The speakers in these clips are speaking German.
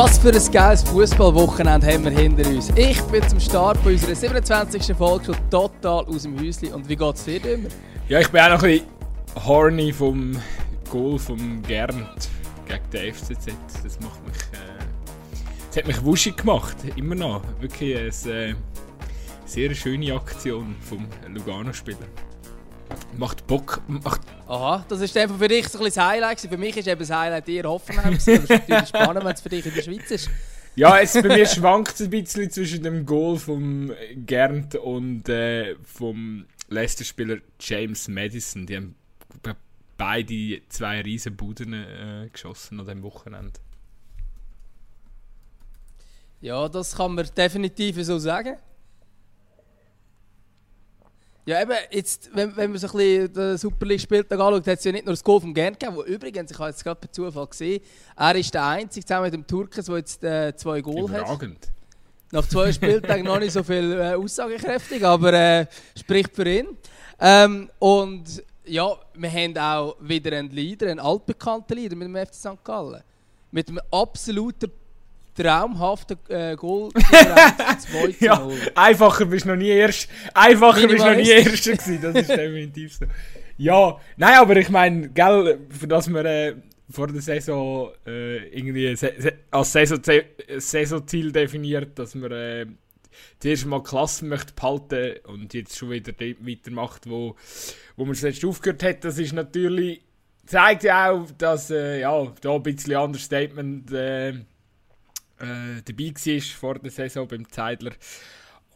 Was für ein geiles Fußballwochenende haben wir hinter uns. Ich bin zum Start bei unserer 27. Folge schon total aus dem Häuschen. Und wie geht es dir immer? Ja, ich bin auch noch ein bisschen horny vom Goal vom Gernt gegen den FCZ. Das macht mich. Äh, das hat mich wuschig gemacht, immer noch. Wirklich eine äh, sehr schöne Aktion vom Lugano-Spieler. Macht Bock. Macht Aha, das ist einfach für dich so ein bisschen das Highlight. Für mich ist eben das Highlight eher Hoffenheim. Das ist natürlich spannend, wenn es für dich in der Schweiz ist. Ja, es, bei mir schwankt es ein bisschen zwischen dem Goal vom Gernt und äh, vom Leicester-Spieler James Madison. Die haben beide zwei riesen Buden äh, geschossen an dem Wochenende. Ja, das kann man definitiv so sagen. Ja, eben, jetzt, wenn, wenn man so ein bisschen den Super League Spieltag anschaut, hat es ja nicht nur das Goal vom Gern gegeben, wo übrigens, ich habe jetzt gerade per Zufall gesehen, er ist der Einzige, zusammen mit dem Turkes, der jetzt äh, zwei Goal hat. Nach zwei Spieltagen noch nicht so viel äh, aussagekräftig, aber äh, spricht für ihn. Ähm, und ja, wir haben auch wieder einen Leader, einen altbekannten Leader mit dem FC St. Gallen. Mit einem absoluten traumhaften äh, Goal 2 ja, Einfacher bist du noch nie erst. Einfacher bist noch nie erster gewesen, das ist definitiv so. Ja, nein, aber ich meine, gell, für das wir äh, vor der Saison äh, irgendwie se se als Saison Saisonziel definiert, dass man äh, zuerst mal Klassen möchte behalten und jetzt schon wieder dort weitermacht, wo, wo man zuletzt aufgehört hat, das ist natürlich zeigt ja auch, dass äh, ja, da ein bisschen anderes Statement äh, äh, dabei war vor der Saison beim Zeidler.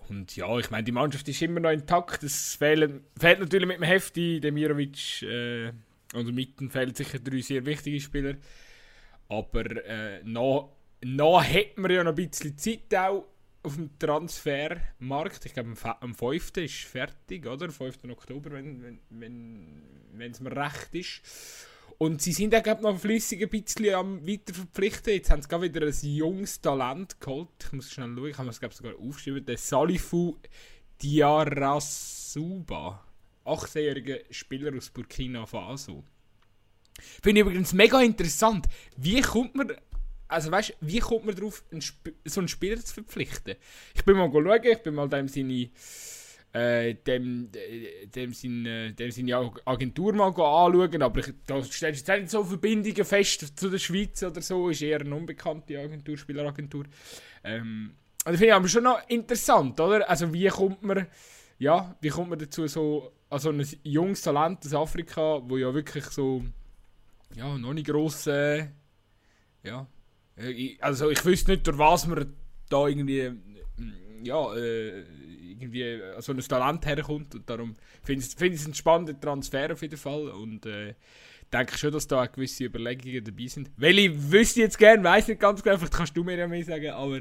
Und ja, ich meine, die Mannschaft ist immer noch intakt. Es fehlt natürlich mit dem Hefti, Demirovic äh, und mitten fehlen sicher drei sehr wichtige Spieler. Aber äh, noch, noch hat man ja noch ein bisschen Zeit auch auf dem Transfermarkt. Ich glaube, am 5. ist fertig, oder? 5. Oktober, wenn es wenn, wenn, mir recht ist. Und sie sind auch noch flüssig ein bisschen am weiter verpflichten. Jetzt haben sie wieder ein junges Talent geholt. Ich muss schnell schauen, ich habe es glaube sogar aufgeschrieben. Der Salifu Diarasuba. 18-jähriger Spieler aus Burkina Faso. Finde ich übrigens mega interessant. Wie kommt man, also weißt, wie kommt man darauf, einen so einen Spieler zu verpflichten? Ich bin mal schauen, ich bin mal da im Sinne äh, dem, dem, seine, dem seine Agentur mal anschauen, aber da stellst du jetzt nicht so Verbindungen fest zu der Schweiz oder so, ist eher eine unbekannte Agentur, Spieleragentur. Ähm, das finde ich aber schon noch interessant, oder? Also wie kommt man, ja, wie kommt man dazu so, also ein junges Talent aus Afrika, wo ja wirklich so, ja, noch nicht gross, äh, ja, äh, also ich wüsste nicht, durch was man da irgendwie, ja, äh, irgendwie äh, so ein Talent herkommt. Und darum finde ich, es einen spannenden Transfer auf jeden Fall. Und äh, denke schon, dass da gewisse Überlegungen dabei sind. Wüsste ich jetzt gerne, weiß nicht ganz genau, vielleicht kannst du mir ja mehr sagen. Aber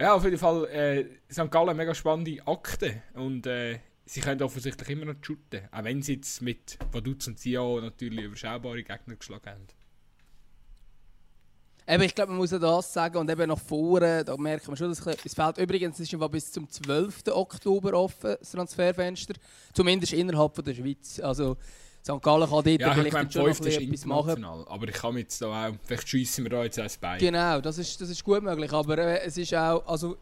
ja, auf jeden Fall, äh, St. Gallen mega spannende Akte. Und äh, sie können offensichtlich immer noch shooten. Auch wenn sie jetzt mit Vaduz und Zio natürlich überschaubare Gegner geschlagen haben. Eben, ich glaube, man muss ja das sagen und eben nach vorne, da merkt man schon, dass es fehlt. Übrigens ist es bis zum 12. Oktober offen, das Transferfenster, zumindest innerhalb von der Schweiz. Also St. Gallen kann dort ja, vielleicht meine, schon noch etwas machen. Aber ich kann jetzt da auch, vielleicht schiessen wir da jetzt eins bei. Genau, das ist, das ist gut möglich, aber äh, es ist auch, also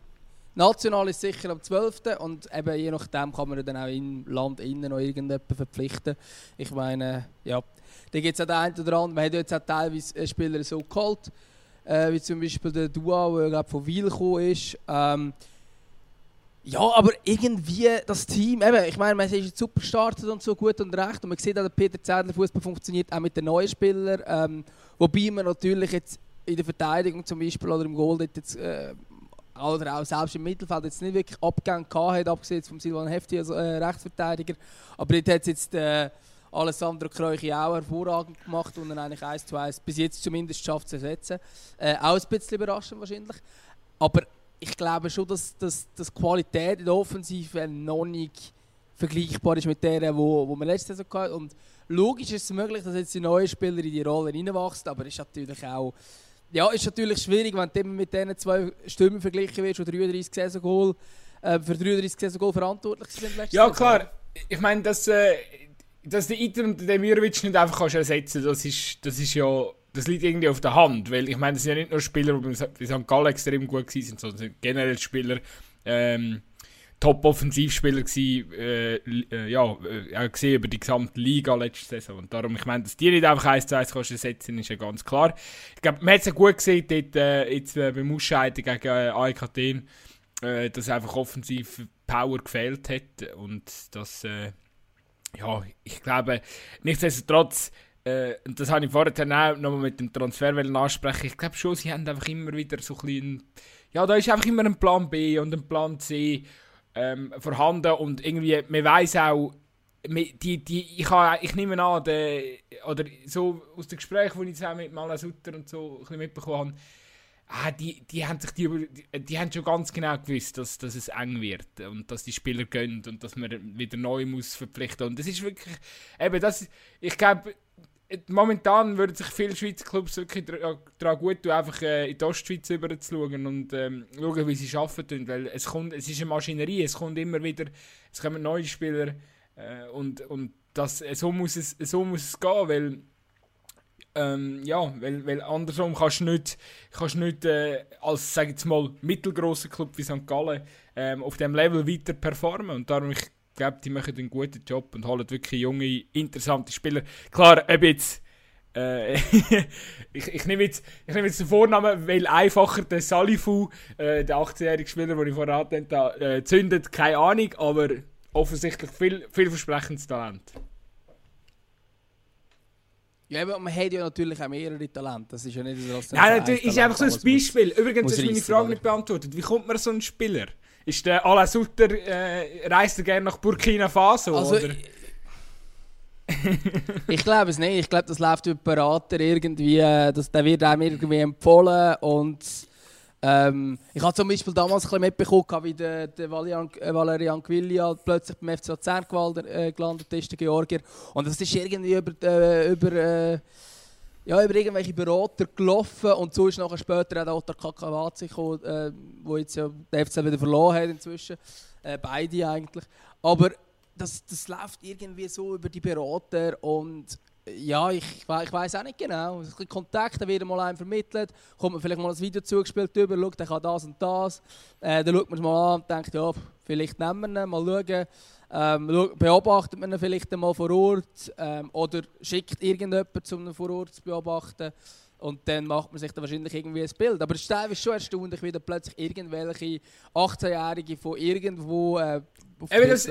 national ist sicher am 12. und eben je nachdem kann man dann auch im Land innen noch irgendjemanden verpflichten. Ich meine, ja, da gibt es auch den einen oder anderen, man hat jetzt auch teilweise Spieler so geholt, äh, wie zum Beispiel der Duo, der von Wiel gekommen ist. Ähm, ja, aber irgendwie das Team, eben, ich meine, man ist jetzt super gestartet und so gut und recht und man sieht auch, der Peter Zedler Fußball funktioniert auch mit den neuen Spielern, ähm, wobei man natürlich jetzt in der Verteidigung zum Beispiel oder im Goal jetzt, äh, oder auch selbst im Mittelfeld jetzt nicht wirklich Abgänge gehabt hat, abgesehen vom Silvan Hefti als äh, Rechtsverteidiger, aber dort hat es jetzt äh, Alessandro Kreuchi auch hervorragend gemacht und dann eigentlich 1 zu 1 bis jetzt zumindest schafft zu ersetzen. Äh, auch ein bisschen überraschend wahrscheinlich. Aber ich glaube schon, dass, dass, dass die Qualität in der Offensive noch nicht vergleichbar ist mit der, wo, wo wir letzte Saison hatten. Und logisch ist es möglich, dass jetzt die neuen Spieler in die Rolle reinwachsen, aber es ist natürlich auch ja, ist natürlich schwierig, wenn du mit diesen zwei Stimmen verglichen wirst, die 33 Saison-Goal äh, für 33 Saison-Goal verantwortlich sind. Ja, klar. Ich meine, dass, äh, dass der Iter und der Demirovic nicht einfach kannst ersetzen das ist, das ist ja das liegt irgendwie auf der Hand, weil ich meine, das sind ja nicht nur Spieler, die bei St. Gallen extrem gut waren, sondern generell Spieler, ähm, Top-Offensivspieler gewesen, äh, äh, ja, äh, gesehen über die gesamte Liga letzte Saison. Und darum, ich meine, dass die nicht einfach 1 zu 1 kannst ersetzen, ist ja ganz klar. Ich glaube, man hat es ja gut gesehen, dort, äh, jetzt äh, beim Ausscheiden gegen äh, AEK äh, dass einfach offensiv Power gefehlt hat und das, äh, ja, ich glaube, nichtsdestotrotz, äh, und das habe ich vorher auch nochmal mit dem Transfer ansprechen, ich glaube schon, sie haben einfach immer wieder so ein bisschen, ja, da ist einfach immer ein Plan B und ein Plan C ähm, vorhanden und irgendwie, man weiß auch, die, die, ich, habe, ich nehme an, der, oder so aus den Gesprächen, die ich zusammen mit Mala Sutter und so ein mitbekommen habe, ah, die, die, haben sich die, die, die haben schon ganz genau gewusst, dass, dass es eng wird und dass die Spieler gehen und dass man wieder neu muss verpflichten. Und das ist wirklich, eben das, ich glaube, momentan würden sich viele Schweizer Clubs wirklich daran gut tun, einfach äh, in die Ostschweiz rüber zu schauen und ähm, schauen, wie sie arbeiten. Weil es, kommt, es ist eine Maschinerie, es kommt immer wieder, es kommen neue Spieler äh, und, und das, äh, so, muss es, so muss es gehen, weil ähm, ja, weil, weil andersrum kannst du nicht, kannst nicht äh, als, sag jetzt mal, mittelgroßer Club wie St. Gallen ähm, auf dem Level weiter performen und darum ich glaube, die machen einen guten Job und holen wirklich junge, interessante Spieler. Klar, ob jetzt. Äh, ich, ich nehme jetzt, ich nehme jetzt den Vornamen, weil einfacher der Salifu, äh, der 18-jährige Spieler, den ich vorher hatte, da, äh, zündet, keine Ahnung, aber offensichtlich viel, vielversprechendes Talent. Ja, aber man hat ja natürlich auch mehrere Talente. Das ist ja nicht so, dass Nein, natürlich ist einfach so ein Beispiel. Übrigens, du meine Frage nicht beantwortet. Wie kommt man so einen Spieler? Ist der Alain Sutter, äh, reist er gerne nach Burkina Faso? Also, oder? ich glaube es nicht. Ich glaube, das läuft über Berater irgendwie. Äh, das, der wird einem irgendwie empfohlen. Und ähm, ich habe zum Beispiel damals ein bisschen mitbekommen, wie der, der Valerian, äh, Valerian Quillia plötzlich beim FC Luzern äh, gelandet ist, der Georgier. Und das ist irgendwie über, äh, über äh, ja, über irgendwelche Berater gelaufen und so ist nachher später auch der Kakawatzi gekommen, äh, wo jetzt ja der FC wieder verloren hat inzwischen. Äh, beide eigentlich. Aber das, das läuft irgendwie so über die Berater und ja, ich, ich weiß auch nicht genau. Ein bisschen Kontakt, dann wird mal einem vermittelt, kommt man vielleicht mal ein Video zugespielt über, schaut, der kann das und das. Äh, dann schaut man es mal an und denkt, ja, vielleicht nehmen wir ihn, mal schauen. Ähm, beobachtet man ihn vielleicht einmal vor Ort ähm, oder schickt irgendjemand, um ihn vor Ort zu beobachten. Und dann macht man sich da wahrscheinlich irgendwie ein Bild. Aber es ist schon erstaunlich, wie da plötzlich irgendwelche 18-Jährige von irgendwo äh, Eben das,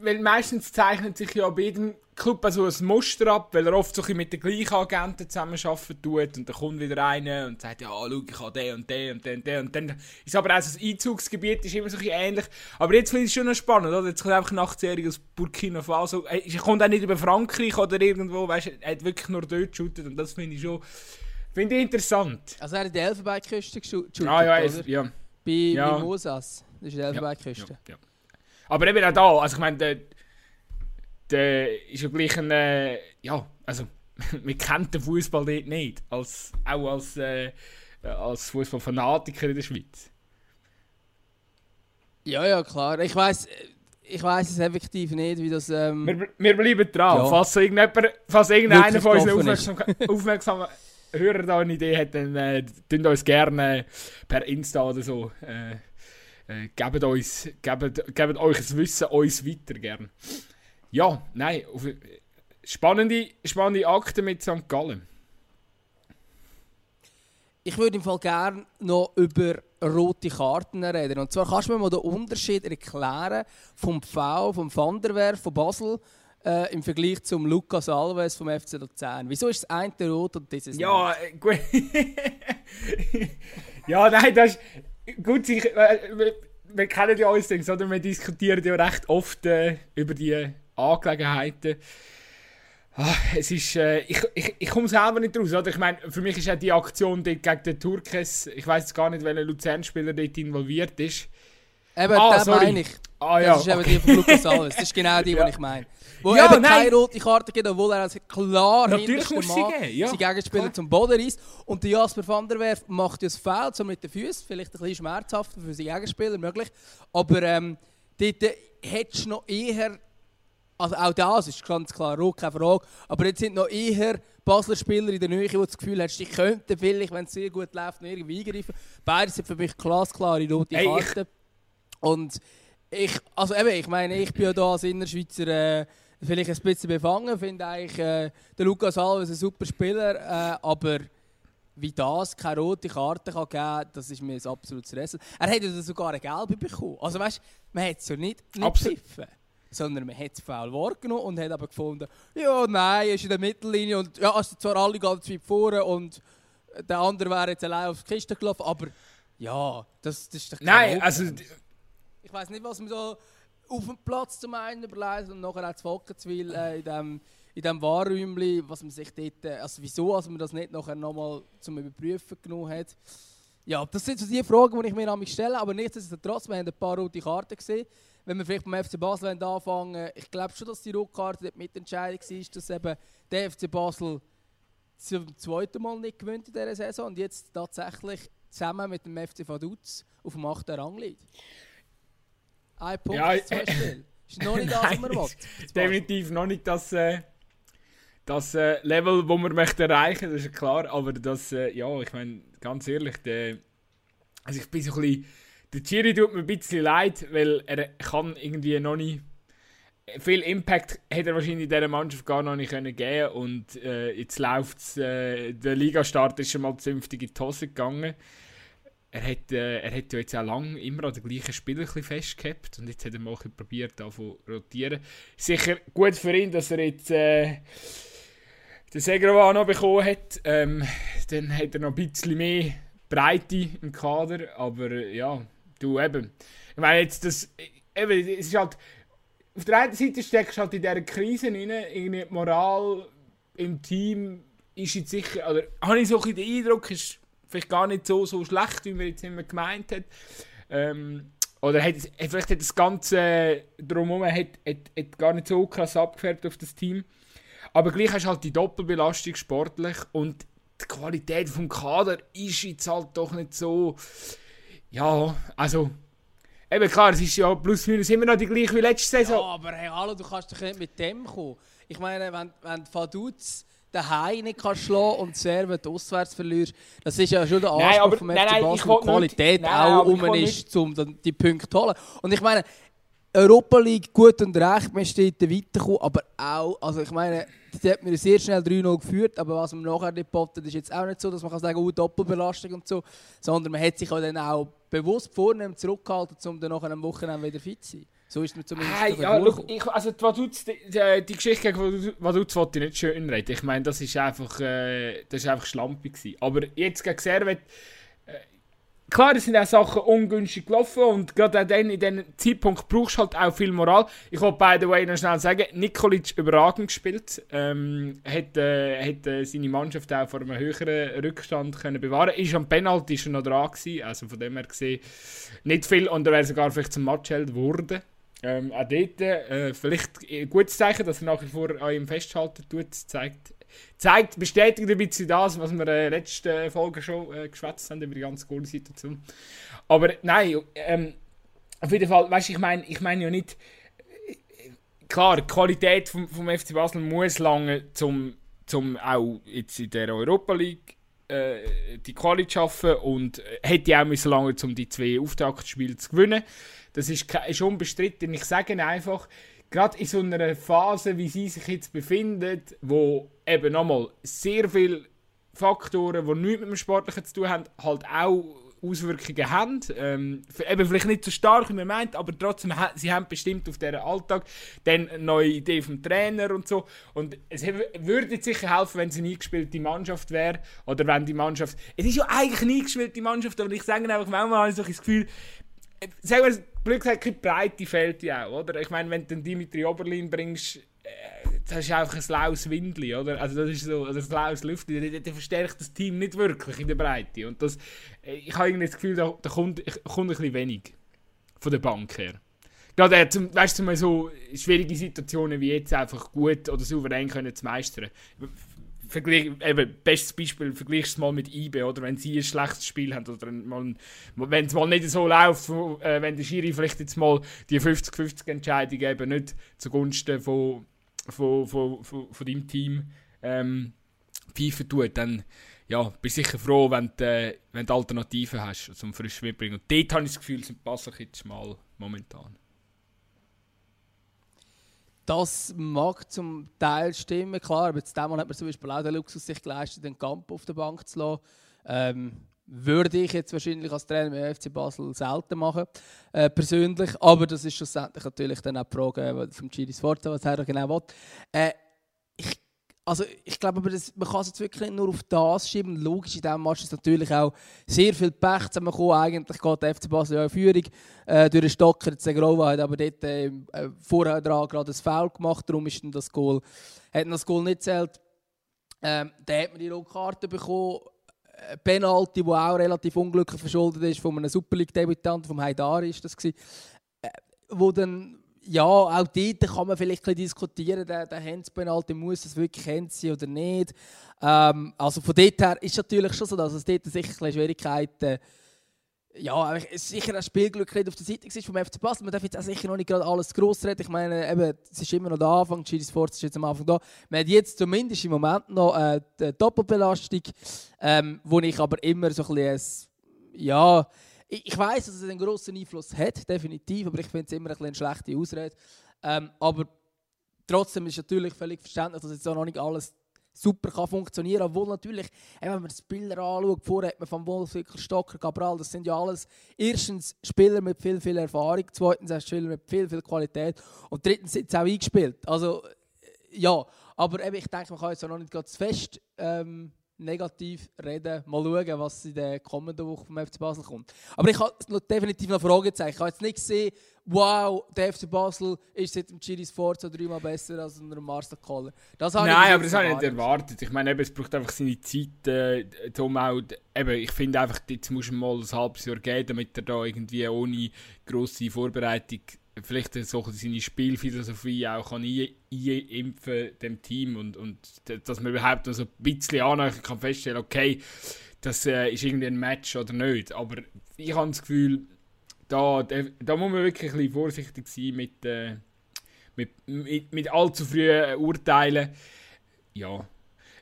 Weil meistens zeichnet sich ja bei jedem Club so ein Muster ab, weil er oft so ein mit den gleichen Agenten zusammenarbeiten tut und dann kommt wieder einer und sagt, ja, schau, ich habe den und den und den und den und dann ist aber auch so das Einzugsgebiet ist immer so ein ähnlich. Aber jetzt finde ich es schon noch spannend, oder? Jetzt kommt einfach ein 18-Jähriger aus Burkina Faso, er kommt auch nicht über Frankreich oder irgendwo, weißt du, er hat wirklich nur dort geshootet und das finde ich schon, finde ich interessant. Also er hat die Elfenbeinküste geshootet, ah, ja, ja. Bei ja. Mimosas, das ist die Elfenbeinküste. Ja, ja. Aber eben auch da, also ich meine, der, der ist ja gleich ein, äh, ja, also man kennt den Fußball dort nicht, als, auch als, äh, als Fußballfanatiker in der Schweiz. Ja, ja, klar. Ich weiß ich weiß es effektiv nicht, wie das. Ähm wir, wir bleiben dran. Ja. Falls, falls irgendeiner von unseren aufmerksam, aufmerksamen Hörern da eine Idee hat, dann äh, uns gerne per Insta oder so. Äh, äh, gebt, uns, gebt, gebt euch das Wissen uns weiter gern. Ja, nein, auf, spannende, spannende Akte mit St. Gallen. Ich würde im Fall gerne noch über rote Karten reden. Und zwar kannst du mir mal den Unterschied erklären vom V, vom Van der Werf von Basel äh, im Vergleich zum Lucas Alves vom FC Luzern. Wieso ist das eine rot und dieses Ja, äh, gut. ja, nein, das ist gut, ich, äh, wir kennen ja alles Dings, oder? Wir diskutieren ja recht oft äh, über die Angelegenheiten. Ah, es ist, äh, ich, ich, ich komme selber nicht raus. Oder? Ich meine, für mich ist auch die Aktion dort gegen den Turkes, ich weiß gar nicht, welcher Luzern-Spieler dort involviert ist. Eben, ah, den meine ich. Ah, ja, das ist okay. eben die von Lukas Alves. Das ist genau die, ja. die ich meine. Wo ja, eben nein. keine rote Karte gibt, obwohl er also klar Natürlich muss Mann ja. seinen Gegenspieler zum Boden reißt. Und der Jasper van der Werf macht ja das Foul, so mit den Füßen, vielleicht ein bisschen schmerzhafter für seinen Gegenspieler möglich. Aber ähm, dort hättest du noch eher Also auch das ist ganz klar rot, keine Frage. Aber jetzt sind noch eher Basler Spieler in der Nähe, die das Gefühl haben, die könnten vielleicht, wenn es sehr gut läuft, noch irgendwie eingreifen. Beide sind für mich glasklare rote Hey, ich- Karten. Und ich, also eben, ich meine, ich bin ja da als Innerschweizer äh, vielleicht ein bisschen befangen, finde eigentlich äh, der Lukas Alves ein super Spieler, äh, aber wie das keine rote Karte kann geben das ist mir ein absolutes Rätsel. Er hat ja sogar eine gelbe bekommen. Also weißt man hat es ja nicht, nicht sondern man hat es faul wahrgenommen und hat aber gefunden, ja, nein, er ist in der Mittellinie und ja, es sind zwar alle ganz weit vorne und der andere wäre jetzt allein auf die Kiste gelaufen, aber ja, das, das ist doch Nein, Problem. also Ich weiß nicht, was man so auf dem Platz zum einen überlegt und nachher auch zu Fockenzwil äh, in dem in dem Wahrräumli, was man sich dort, äh, also wieso, als man das nicht nachher nochmal zum Überprüfen genommen hat. Ja, das sind so die Fragen, die ich mir an mich stelle, aber nichtsdestotrotz, wir haben ein paar rote Karten gesehen. Wenn wir vielleicht beim FC Basel anfangen ich glaube schon, dass die rote Karte dort mitentscheidend war, dass eben der FC Basel zum zweiten Mal nicht gewinnt in dieser Saison und jetzt tatsächlich zusammen mit dem FC Vaduz auf dem 8. Rang liegt. Ein Punkt, Ja, zwei Spiele. Ist noch nicht das, was man will. ist definitiv noch nicht das, äh, das äh, Level, das man möchte erreichen, das ist klar. Aber das, äh, ja, ich meine, ganz ehrlich, der, also ich bin so ein bisschen, der Chiri tut mir ein bisschen leid, weil er kann irgendwie noch nicht viel Impact hätte er wahrscheinlich in dieser Mannschaft gar noch nicht können geben und äh, jetzt läuft äh, der Ligastart ist schon mal zünftig in die Hose gegangen. Er hat, äh, er hat ja jetzt auch lange immer an den gleichen Spieler festgehabt und jetzt hat er mal probiert, da zu rotieren. Sicher gut für ihn, dass er jetzt äh, den Segravano bekommen hat. Ähm, dann hat er noch ein bisschen mehr Breite im Kader, aber äh, ja, du eben. Ich meine jetzt, das, eben, es ist halt, auf der einen Seite steckst du halt in dieser Krise rein, irgendwie die Moral im Team ist jetzt sicher, oder habe ich so ein bisschen den Eindruck, ist vielleicht gar nicht so, so schlecht, wie man jetzt immer gemeint hat. Ähm, oder hat, es- vielleicht hat das Ganze drumherum hat, hat, hat gar nicht so krass abgefärbt auf das Team. Aber gleich hast du halt die Doppelbelastung sportlich und die Qualität vom Kader ist jetzt halt doch nicht so. Ja, also. Eben klar, es ist ja plus minus immer noch die gleiche wie letzte Ja, Saison. aber hey, hallo, du kannst doch nicht mit dem kommen. Ich meine, wenn, wenn Vaduz daheim nicht kannst schlagen und Serven auswärts verlierst, das ist ja schon der Nein, Anspruch aber- vom nein, FC nein, Basel, die Qualität nicht- nein, auch will ist, um dann die Punkte zu holen. Und ich meine, Europa League gut und recht, man steht da weitergekommen, aber auch, also ich meine, die hat mir sehr schnell 3-0 geführt, aber was man nachher nicht bottet, ist jetzt auch nicht so, dass man kann sagen, oh, Doppelbelastung und so, sondern man hat sich auch dann auch bewusst vornehm zurückgehalten, um dann nachher am Wochenende wieder fit zu sein. So ist man zumindest Hey, ja, look, ich, also die, Vaduz, die, die, die Geschichte gegen Vaduz- Vaduz wollte ich nicht schön reden. Ich meine, das ist einfach, äh, das ist einfach schlampig gewesen. Aber jetzt gegen Servet, äh, klar, es sind auch Sachen ungünstig gelaufen und gerade auch dann, in diesem Zeitpunkt brauchst du halt auch viel Moral. Ich wollte by the way noch schnell sagen, Nikolic überragend gespielt. Ähm, hat äh, hat äh, seine Mannschaft auch vor einem höheren Rückstand können bewahren Ist am Penalty schon noch dran gewesen, also von dem her gesehen nicht viel und er wäre sogar vielleicht zum Matchheld geworden. Ähm, auch dort äh, vielleicht ein gutes Zeichen, dass er nach wie vor an ihm festhalten tut. Zeigt, zeigt, bestätigt ein bisschen das, was wir äh, letzte Folge schon äh, geschwätzt haben über die ganze Goal-Situation. Aber nein, ähm, auf jeden Fall, weißt du, ich meine ich mein ja nicht. äh, Klar, die Qualität vom, vom FC Basel muss lange, zum, zum auch jetzt in der Europa League äh, die Quali zu schaffen und äh, hätte auch müssen lange, um die zwei Auftaktspiele zu gewinnen. Das ist, ist unbestritten. Ich sage einfach, gerade in so einer Phase, wie sie sich jetzt befindet, wo eben nochmal sehr viele Faktoren, die nichts mit dem Sportlichen zu tun haben, halt auch Auswirkungen haben. Ähm, eben vielleicht nicht so stark, wie man meint, aber trotzdem, ha- sie haben bestimmt auf deren Alltag dann eine neue Idee vom Trainer und so. Und es würde sicher helfen, wenn es eine eingespielte Mannschaft wäre. Oder wenn die Mannschaft. Es ist ja eigentlich eine eingespielte Mannschaft, aber ich sage einfach, manchmal habe ich das Gefühl, äh, sagen wir, blöd gesagt, keine Breite ja auch, oder? Ich meine, wenn du Dimitri Oberlin bringst, äh, das ist einfach ein laues Windli, oder? Also das ist so, oder ein laues Lüftli, der, verstärkt das Team nicht wirklich in der Breite. Und das, ich habe irgendwie das Gefühl, da, da kommt, kommt ein bisschen wenig von der Bank her. Gerade, äh, zum, weißt du, mal so schwierige Situationen wie jetzt einfach gut oder souverän können zu meistern. vergleich, eben, bestes Beispiel, vergleichst es mal mit IBE, oder wenn sie ein schlechtes Spiel haben, oder wenn es mal nicht so läuft, äh, wenn der Schiri vielleicht jetzt mal die 50-50 Entscheidung eben nicht zugunsten von, von, von, von, von deinem Team ähm, pfeifen tut, dann ja, bist sicher froh, wenn du, äh, wenn du Alternativen hast zum frisch bringen. Und dort habe ich das Gefühl, sind Basel jetzt schmal momentan. Das mag zum Teil stimmen, klar, aber jetzt Mal hat man zum Beispiel auch den Luxus sich geleistet, den Camp auf der Bank zu lassen. Ähm, würde ich jetzt wahrscheinlich als Trainer mit FC Basel selten machen, äh, persönlich. Aber das ist schlussendlich natürlich dann auch die Frage äh, vom Giri Sforza, was er genau will. Äh, ich also ich glaube, aber das, man kann es jetzt wirklich nur auf das schieben. Logisch, in diesem Match ist natürlich auch sehr viel Pech zusammengekommen. Eigentlich geht der FC Basel ja in Führung äh, durch den Stocker. Segrova hat aber dort äh, äh, vorher dran gerade ein Foul gemacht. Darum ist dann das Goal, hat das Goal nicht zählt. Ähm, dann hat man die rote Karte bekommen. Penalty, die auch relativ unglücklich verschuldet ist, von einem Super League-Debütanten, vom Haidari ist das gewesen, äh, wo dann ja, auch dort kann man vielleicht ein diskutieren, der, der Handspenalty, muss es wirklich Hands sein oder nicht. Ähm, also von dort her ist es natürlich schon so, dass es dort sicher Schwierigkeiten ja, sicher ein Spielglück nicht auf der Seite vom FC Basel. Man darf jetzt auch sicher noch nicht gerade alles gross reden. Ich meine, eben, es ist immer noch der Anfang, Giri Sports ist jetzt am Anfang da. Man hat jetzt zumindest im Moment noch äh, eine Doppelbelastung, ähm, wo ich aber immer so ein bisschen, ja, ich, ich weiß, dass es einen grossen Einfluss hat, definitiv, aber ich finde es immer ein eine schlechte Ausrede. Ähm, aber trotzdem ist natürlich völlig verständlich, dass jetzt auch noch nicht alles super kann funktionieren kann. Obwohl natürlich, wenn man das Bilder anschaut, vorher hat man von Wolfswickel, Stocker, Cabral, das sind ja alles erstens Spieler mit viel, viel Erfahrung, zweitens hast Spieler mit viel, viel Qualität und drittens sind sie auch eingespielt. Also, ja, aber eben, ich denke, man kann jetzt auch noch nicht ganz fest ähm, negativ reden. Mal schauen, was in der kommenden Woche vom FC Basel kommt. Aber ich habe definitiv noch Fragezeichen. Ich habe jetzt nicht gesehen, wow, der FC Basel ist seit dem Chiri Sforza dreimal besser als unter Marcel Koller. Das Nein, aber das habe ich nicht erwartet. Ich meine, eben, es braucht einfach seine Zeit, äh, um auch, eben, ich finde einfach, jetzt muss man mal ein halbes Jahr geben, damit er da irgendwie ohne grosse Vorbereitung vielleicht so seine Spielphilosophie auch kann einimpfen dem Team und, und dass man überhaupt so ein bisschen annähernd kann feststellen okay, das äh, ist irgendwie ein Match oder nicht. Aber ich habe das Gefühl, da, da muss man wirklich ein bisschen vorsichtig sein mit, äh, mit, mit, mit allzu frühen Urteilen. Ja.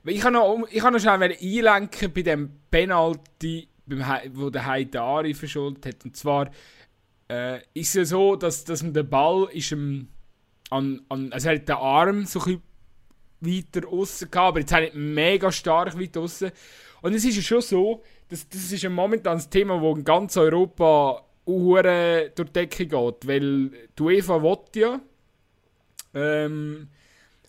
Ich kann noch, noch schnell einlenken bei dem Penalty, beim, wo der Haidari verschuldet hat. Und zwar äh, ist es so, dass, dass den Ball ist am, an, an, also hat den Arm so ein weiter außen gehabt, aber jetzt nicht mega stark weit außen. Und es ist ja schon so, dass das ist ein momentan Thema, das in ganz Europa Uhren durch die Decke geht, weil die UEFA will ja, ähm,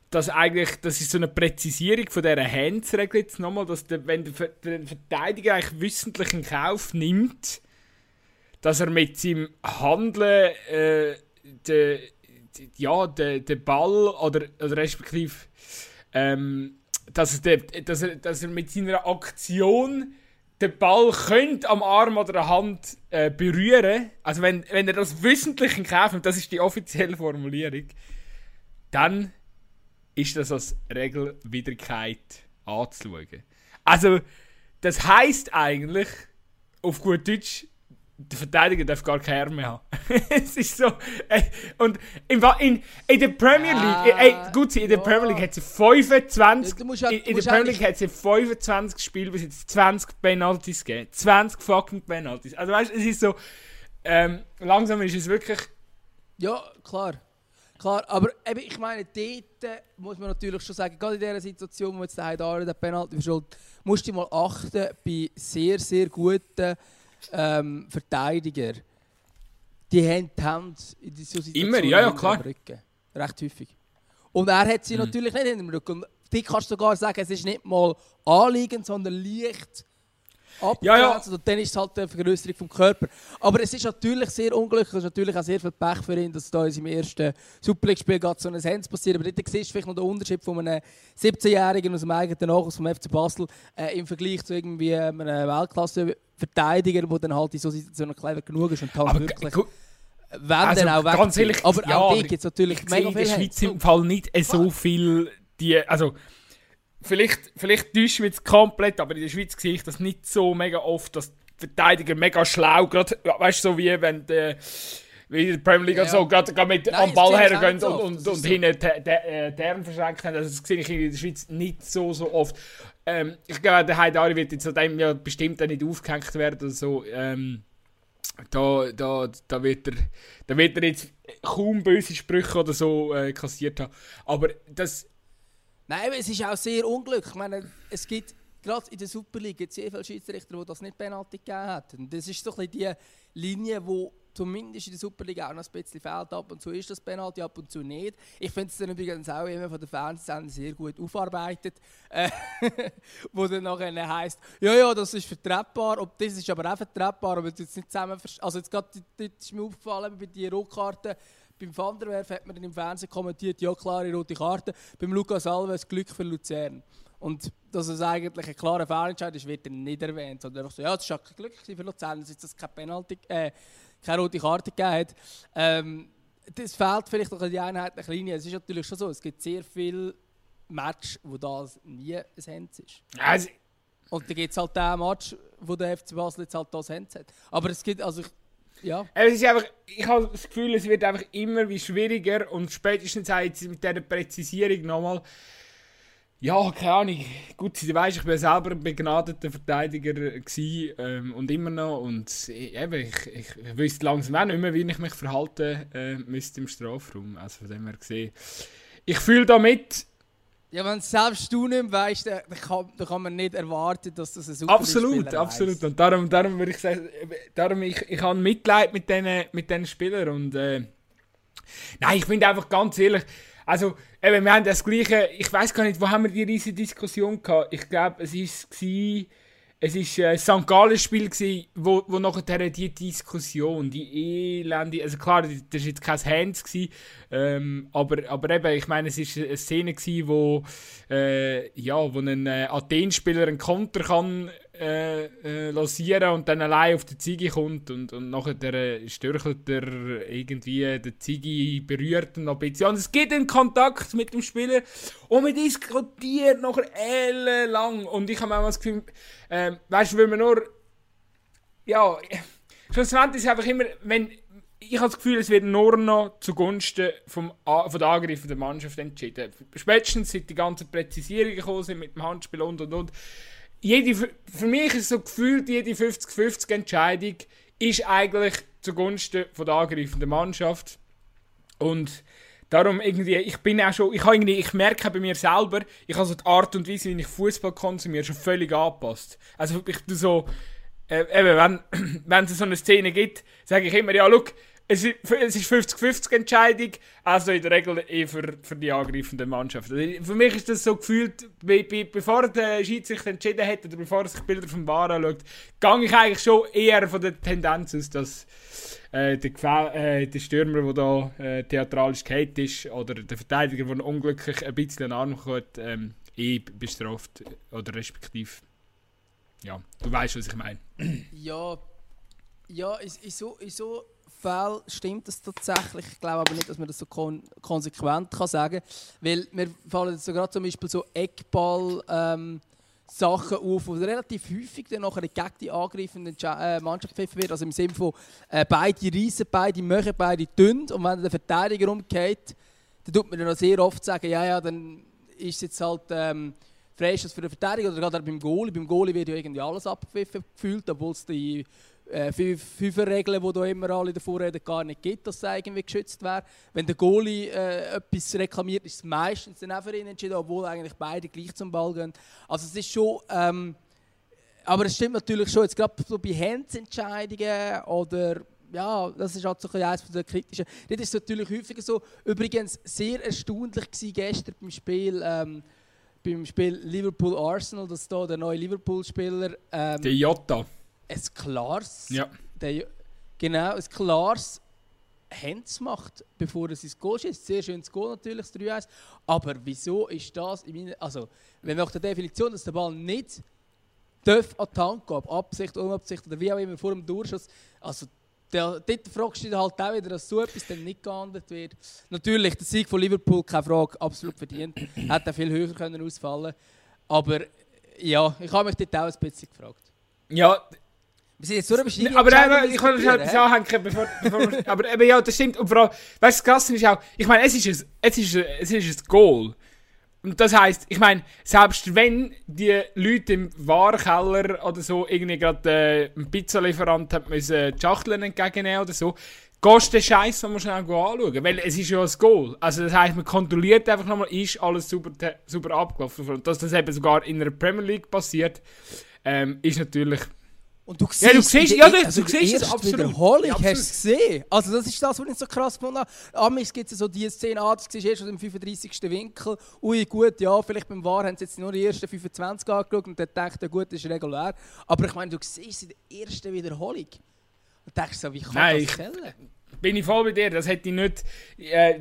dass eigentlich, das ist so eine Präzisierung von dieser Hands-Regel jetzt nochmal, dass der, wenn der, der Verteidiger eigentlich wissentlich in Kauf nimmt, dass er mit seinem Handeln äh, de, de, ja, den de Ball oder, oder respektive ähm, dass, er de, dass, er, dass er mit seiner Aktion den Ball könnte am Arm oder der Hand äh, berühren, also wenn, wenn er das wissentlich in Kauf nimmt, das ist die offizielle Formulierung, dann ist das als Regelwidrigkeit anzuschauen. Also, das heißt eigentlich, auf gut Deutsch, der Verteidiger darf gar keine Arme haben. es ist so. Ey, und in, in, in der Premier League, ey, gut, in der ja. Premier League hat sie 25. Ja, in, in der Premier League hat sie 25 Spiele bis jetzt 20 Penalties gegeben. 20 fucking Penalties. Also weißt du, es ist so. Ähm, langsam ist es wirklich. Ja, klar. Klar, aber eben, ich meine, dort muss man natürlich schon sagen, gerade in dieser Situation, wo jetzt der Heidare den Penalty verschuldet, musst du mal achten bei sehr, sehr guten ähm, Verteidiger, die haben die Hände in dieser Situation Immer, ja, ja, klar. Rücken. Recht häufig. Und er hat sie mhm. natürlich nicht in dem Rücken. Und die kannst du sogar sagen, es ist nicht mal anliegend, sondern leicht ja, ja. und dann ist es halt eine Vergrößerung vom Körper. Aber es ist natürlich sehr unglücklich, es ist natürlich auch sehr viel Pech für ihn, dass da in seinem ersten Super League-Spiel so ein Hands passiert. Aber dort siehst du vielleicht noch den Unterschied von einem 17-Jährigen aus dem eigenen Nachwuchs vom FC Basel äh, im Vergleich zu irgendwie einem Weltklasse-Verteidiger, der dann halt in so Situationen clever genug ist und halt wirklich... Wenn also, dann auch weg. Ganz ehrlich, aber ja, auch die gibt es natürlich mega viel. In der Schweiz im Fall nicht so viel die, also vielleicht, vielleicht täuscht mich jetzt komplett, aber in der Schweiz sehe ich das nicht so mega oft, dass die Verteidiger mega schlau, gerade, weißt du, so wie wenn die, wie der Premier League Ja, ja, so, gerade, mit Nein, am Ball hergehen so und, und, und, so. hinten die, die, äh, die verschränkt haben. Also das sehe ich in der Schweiz nicht so, so oft. Ähm, ich glaube, der Heidari wird jetzt an dem ja bestimmt auch nicht aufgehängt werden oder so. Ähm, da, da, da, wird er, da wird er jetzt kaum böse Sprüche oder so äh, kassiert haben. Aber das, Nein, es ist auch sehr unglücklich. Ich meine, es gibt gerade in der Super League gibt es sehr viele Schiedsrichter, die das nicht Penalty gegeben. Und das ist so ein die Linie, die zumindest in der Super League auch noch ein bisschen fehlt. Ab und zu ist das Penalty, ab und zu nicht. Ich finde es dann übrigens auch immer von den Fernsehsendern sehr gut aufarbeitet, äh, wo dann nachher heisst, ja, ja, das ist vertretbar, und das ist aber auch vertretbar, aber jetzt nicht zusammen... Also jetzt gerade, dort ist mir aufgefallen, bei den Rotkarte, beim Van der Werf hat man dann im Fernsehen kommentiert, ja, klare rote Karte. Beim Lukas Alves Glück für Luzern. Und dass es eigentlich ein klarer Fehlentscheid ist, wird dann nicht erwähnt. Sondern einfach so, ja, das war kein Glück für Luzern, dass das keine, Penalty, äh, keine rote Karte gegeben hat. Ähm, das fehlt vielleicht noch die einheitliche Linie. Es ist natürlich schon so, es gibt sehr viele Matches, wo das nie ein Hands ist. also, Und dann gibt es halt den Match, wo der FC Basel jetzt halt das Hands hat. Aber es gibt, also ich, ja... Es ist einfach, ich habe das Gefühl, es wird einfach immer wie schwieriger und spätestens jetzt mit dieser Präzisierung nochmal. Ja, keine Ahnung. Gut, du weißt, ich bin selber ein begnadeter Verteidiger gewesen, ähm, und immer noch. Und ich, eben, ich, ich, ich wüsste langsam auch nicht mehr, wie ich mich verhalten äh, müsste im Strafraum. Also von dem her gesehen. Ich fühle damit Ja, wenn selbst du nicht weißt, dann, dann, kann, dann kann man nicht erwarten, dass das ein super Absolut, absolut. Und darum, darum würde ich sagen, darum ich, ich habe Mitleid mit diesen mit den Spielern und äh, nein, ich finde einfach ganz ehrlich, also eben, wir haben das gleiche, ich weiß gar nicht, wo haben wir die riesige Diskussion gehabt? Ich glaube, es ist gsi, es ist äh, St. Gallen Spiel gsi, wo, wo nachher die Diskussion, die elende, also klar, das ist jetzt kein Hands ähm, aber, aber eben, ich meine, es ist eine Szene gsi, wo äh, ja, wo ein äh, Athen-Spieler einen Konter kann äh, äh, losieren und dann allein auf die Ziege kommt und, und nachher äh, störchelt er irgendwie den Ziege berührt und noch ein bisschen. Und es gibt einen Kontakt mit dem Spieler und man diskutiert nachher ellenlang und ich habe auch das Gefühl, äh, weißt du, wenn man nur ja, schlussendlich ist einfach immer, wenn ich habe das Gefühl, es wird nur noch zugunsten vom, von der angreifenden Mannschaft entschieden. Spätestens seit die ganzen Präzisierungen gekommen sind mit dem Handspiel und und und. Jede, für mich ist so gefühlt, jede 50-50 Entscheidung ist eigentlich zugunsten von der angreifenden Mannschaft. Und darum irgendwie, ich bin auch schon, ich, irgendwie, ich merke bei mir selber, ich habe so die Art und Weise, wie ich Fußball konsumiere, schon völlig angepasst. Also ich so, äh, eben, wenn, wenn es so eine Szene gibt, sage ich immer, ja, look, es ist es ist 50-50 Entscheidung, also in der Regel eh für, für die angreifende Mannschaft. Also für mich ist das so gefühlt, be, be, bevor der Schiedsrichter entschieden hat oder bevor er sich Bilder vom VAR anschaut, gehe ich eigentlich schon eher von der Tendenz aus, dass äh, der, äh, der Stürmer, der da äh, theatralisch gehalten ist, oder der Verteidiger, der unglücklich ein bisschen einen Arm hat, ähm, eh bestraft oder respektive. Ja, du weißt, was ich meine. Ja, ja in, so, in so Fällen stimmt das tatsächlich. Ich glaube aber nicht, dass man das so kon konsequent kann sagen kann. Weil mir fallen jetzt so gerade zum Beispiel so Eckball... Ähm, Sachen auf, die relativ häufig dann nachher gegen die angreifende Entsche- äh, Mannschaft gepfiffen wird. Also im Sinne von äh, beide reissen, beide machen, beide dünn. Und wenn der Verteidiger umgeht, dann tut man dann auch sehr oft sagen, ja, ja, dann ist es jetzt halt ähm, Freischuss für den Verteidiger oder gerade beim Goalie. Beim Goalie wird ja irgendwie alles abgepfiffen gefühlt, obwohl es die äh, fünf- Fünfer-Regeln, die da immer alle davor reden, gar nicht gibt, dass es irgendwie geschützt wäre. Wenn der Goalie äh, etwas reklamiert, ist es meistens dann auch für ihn entschieden, obwohl eigentlich beide gleich zum Ball gehen. Also es ist schon... Ähm, aber es stimmt natürlich schon, jetzt gerade so bei Handsentscheidungen oder ja, das ist halt so ein eines der kritischen. Das ist natürlich häufiger so. Übrigens sehr erstaunlich gewesen gestern beim Spiel, ähm, beim Spiel Liverpool-Arsenal, dass da der neue Liverpool-Spieler ähm, Der Jota. Ein klares, Ja. der, genau, ein klares Hands macht, bevor er sein Goal schießt. Sehr schönes Goal natürlich, das 3-1. Aber wieso ist das in meiner, also wenn nach der Definition, dass der Ball nicht darf an die Hand gehen, ob Absicht, Unabsicht oder wie auch immer vor dem Durchschuss, also der, dort fragst du dich halt auch wieder, dass so etwas dann nicht geahndet wird. Natürlich, der Sieg von Liverpool, keine Frage, absolut verdient. Hätte auch viel höher können ausfallen Aber ja, ich habe mich dort auch ein bisschen gefragt. Ja, Wir sind jetzt so eine Beschreibung. aber eben, ich will noch etwas anhängen, bevor, bevor aber eben, ja, das stimmt. Und vor allem, weißt du, das Krasse ist auch, ich meine, es ist ein, es ist ein, es ist ein Goal. Und das heisst, ich meine, selbst wenn die Leute im Warenkeller oder so irgendwie gerade äh, einen Pizzalieferant hat müssen die Schachteln entgegennehmen oder so, gehst du den Scheiß noch mal schnell anschauen. Weil es ist ja ein Goal. Also das heisst, man kontrolliert einfach nochmal, ist alles super, super abgelaufen. Und dass das eben sogar in der Premier League passiert, ähm, ist natürlich... Und du siehst, Ja, du siehst- ja, du- also du siehst es absolut. Wiederholung Ja, hast du es gesehen. Also das ist das, was ich so krass gefunden habe. Amigs gibt es so die Szene, ah, das siehst du erst aus dem 35. Winkel. Ui, gut, ja, vielleicht beim War haben sie jetzt nur die ersten 25 angeschaut und dann denkt ja, gut, das ist regulär. Aber ich meine, du siehst es in der ersten Wiederholung. Und denkst so, wie kann Nein, das zählen? Bin ich voll bei dir, das hätte ich nicht. Äh,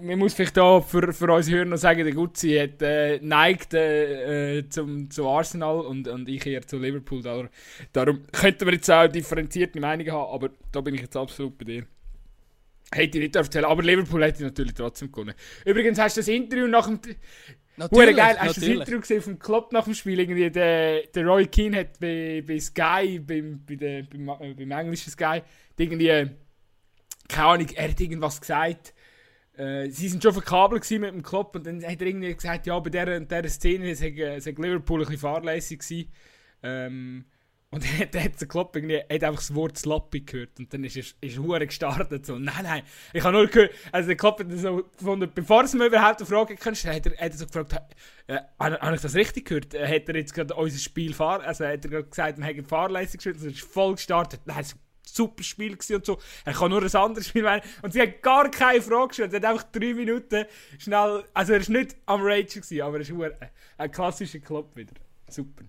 man- muss vielleicht da für, für uns Hörer noch sagen, der Gutzi hat äh, neigt äh, äh, zum, zu Arsenal und, und ich eher zu Liverpool. Darum, darum könnten wir jetzt auch differenzierte Meinungen haben, aber da bin ich jetzt absolut bei dir. Hätte ich nicht erzählen, aber Liverpool hätte natürlich trotzdem gewonnen. Übrigens hast du das Interview nach dem. Hure geil, hast du das natürlich. Interview gesehen vom Klopp nach dem Spiel? Irgendwie der, der Roy Keane hat bei, bei Sky, beim, bei der, beim, äh, beim englischen Sky, irgendwie, keine Ahnung, er hat irgendwas gesagt. Äh, sie sind schon verkabelt mit dem Klopp und dann hat er irgendwie gesagt, ja, bei dieser, und dieser Szene sei, Liverpool ein bisschen fahrlässig gewesen. Ähm, und dann, dann hat der Klopp irgendwie, hat einfach das Wort Sloppy gehört und dann ist er ist gestartet so, nein, nein, ich habe nur gehört, also der Klopp hat so gefunden, bevor es mir überhaupt eine Frage kannst, hat er, hat er so gefragt, äh, habe habe ich das richtig gehört? Äh, Hat er jetzt gerade unser Spiel fahr, also hat er gerade gesagt, wir haben fahrlässig gespielt, es ist voll gestartet, nein, ein super Spiel gewesen und so, er kann nur ein anderes Spiel meinen und sie hat gar keine Frage gestellt, er hat einfach drei Minuten schnell, also er war nicht am Rage gewesen, aber er ist hure- ein klassischer Klopp wieder, super.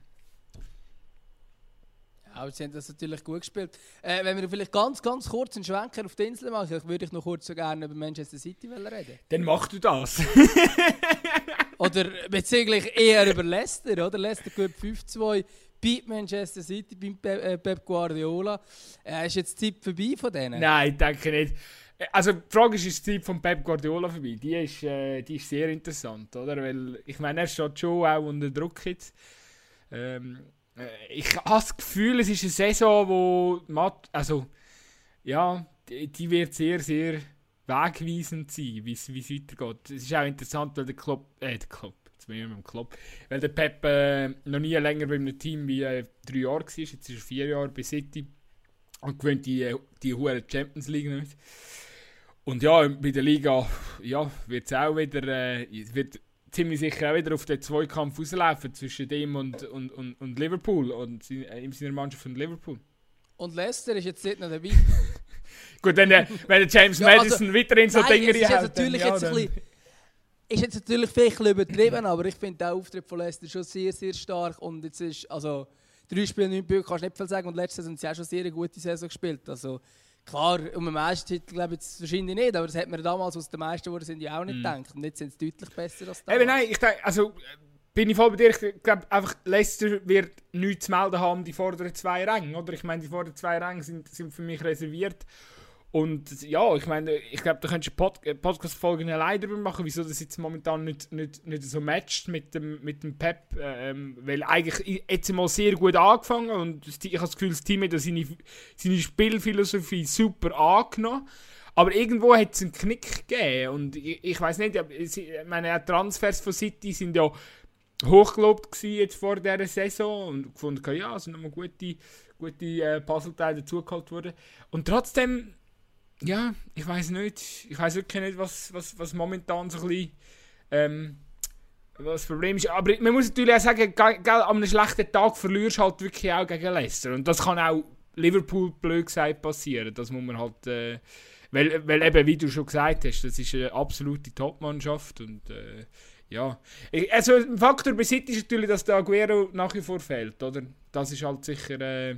Ja, aber sie haben das natürlich gut gespielt. Äh, wenn wir vielleicht ganz, ganz kurz einen Schwenker auf die Insel machen, würde ich noch kurz so gerne über Manchester City reden. Dann mach du das. Oder beziehungsweise eher über Leicester, oder? Leicester gewinnt 5-2 bei Manchester City, beim Pe äh, Pep Guardiola. Äh, ist jetzt die Zeit vorbei von denen? Nein, ich denke nicht. Also die Frage ist, ist die Zeit von Pep Guardiola vorbei? Die ist, äh, die ist sehr interessant, oder? Weil, ich meine, er steht schon auch unter Druck jetzt. Ähm, äh, ich habe das Gefühl, es ist eine Saison, wo Matt, also ja, die, wird sehr, sehr wegweisend sein, wie es weitergeht. Es ist auch interessant, weil der Klopp, äh, der Klopp, jetzt bin ich mit dem Klopp, weil der Pep äh, noch nie länger bei einem Team wie äh, drei Jahre war, jetzt ist er vier Jahre bei City und gewinnt die, äh, die hohe Champions League nicht. Und ja, bei der Liga ja, wird es auch wieder, äh, es wird ziemlich sicher auch wieder auf den Zweikampf rauslaufen zwischen dem und, und, und, und Liverpool und äh, in seiner Mannschaft von Liverpool. Und Leicester ist jetzt nicht noch dabei. Gut, wenn der, wenn der James Ja, also, Madison weiterhin so Nein, Dinge jetzt reinhaut, dann natürlich ja, jetzt ein bisschen, ist jetzt natürlich vielleicht ein bisschen übertrieben, aber ich finde den Auftritt von Leicester schon sehr, sehr stark. Und jetzt ist, also, drei Spiele, neun Punkte, kannst du nicht viel sagen. Und letztes Jahr haben sie auch schon sehr eine gute Saison gespielt. Also, klar, um den Meistertitel glaube ich jetzt wahrscheinlich nicht, aber das hat man damals aus den meisten Jahren sind ja auch nicht gedacht. Und jetzt sind sie deutlich besser als damals. Eben nein, ich denke, also bin ich voll bei dir. Ich glaube einfach, Leicester wird nichts zu melden haben, die vorderen zwei Ränge, oder? Ich meine, die vorderen zwei Ränge sind, sind für mich reserviert. Und ja, ich meine, ich glaube, da könntest du Pod äh, Podcast-Folgen allein darüber machen, wieso das jetzt momentan nicht, nicht, nicht so matcht mit dem, mit dem Pep. Ähm, weil eigentlich jetzt mal sehr gut angefangen und ich habe das Gefühl, das Team hat seine, seine Spielphilosophie super angenommen. Aber irgendwo hat es einen Knick gegeben. Und ich, ich weiß nicht, ich meine, Transfers von City sind ja hochgelobt jetzt vor dieser Saison und gefunden, ja, es sind nochmal gute, gute äh, Puzzleteile dazugeholt worden. Und trotzdem, ja, ich weiß nicht, ich weiß wirklich nicht, was, was, was momentan so ein bisschen ähm, was das Problem ist. Aber man muss natürlich auch sagen, ge- gell, an einem schlechten Tag verlierst du halt wirklich auch gegen Leicester. Und das kann auch Liverpool blöd gesagt passieren. Das muss man halt. Äh, weil, weil eben, wie du schon gesagt hast, das ist eine absolute Top-Mannschaft und äh, ja. Also ein Faktor bei City ist natürlich, dass der Aguero nach wie vor fehlt, oder? Das ist halt sicher, äh,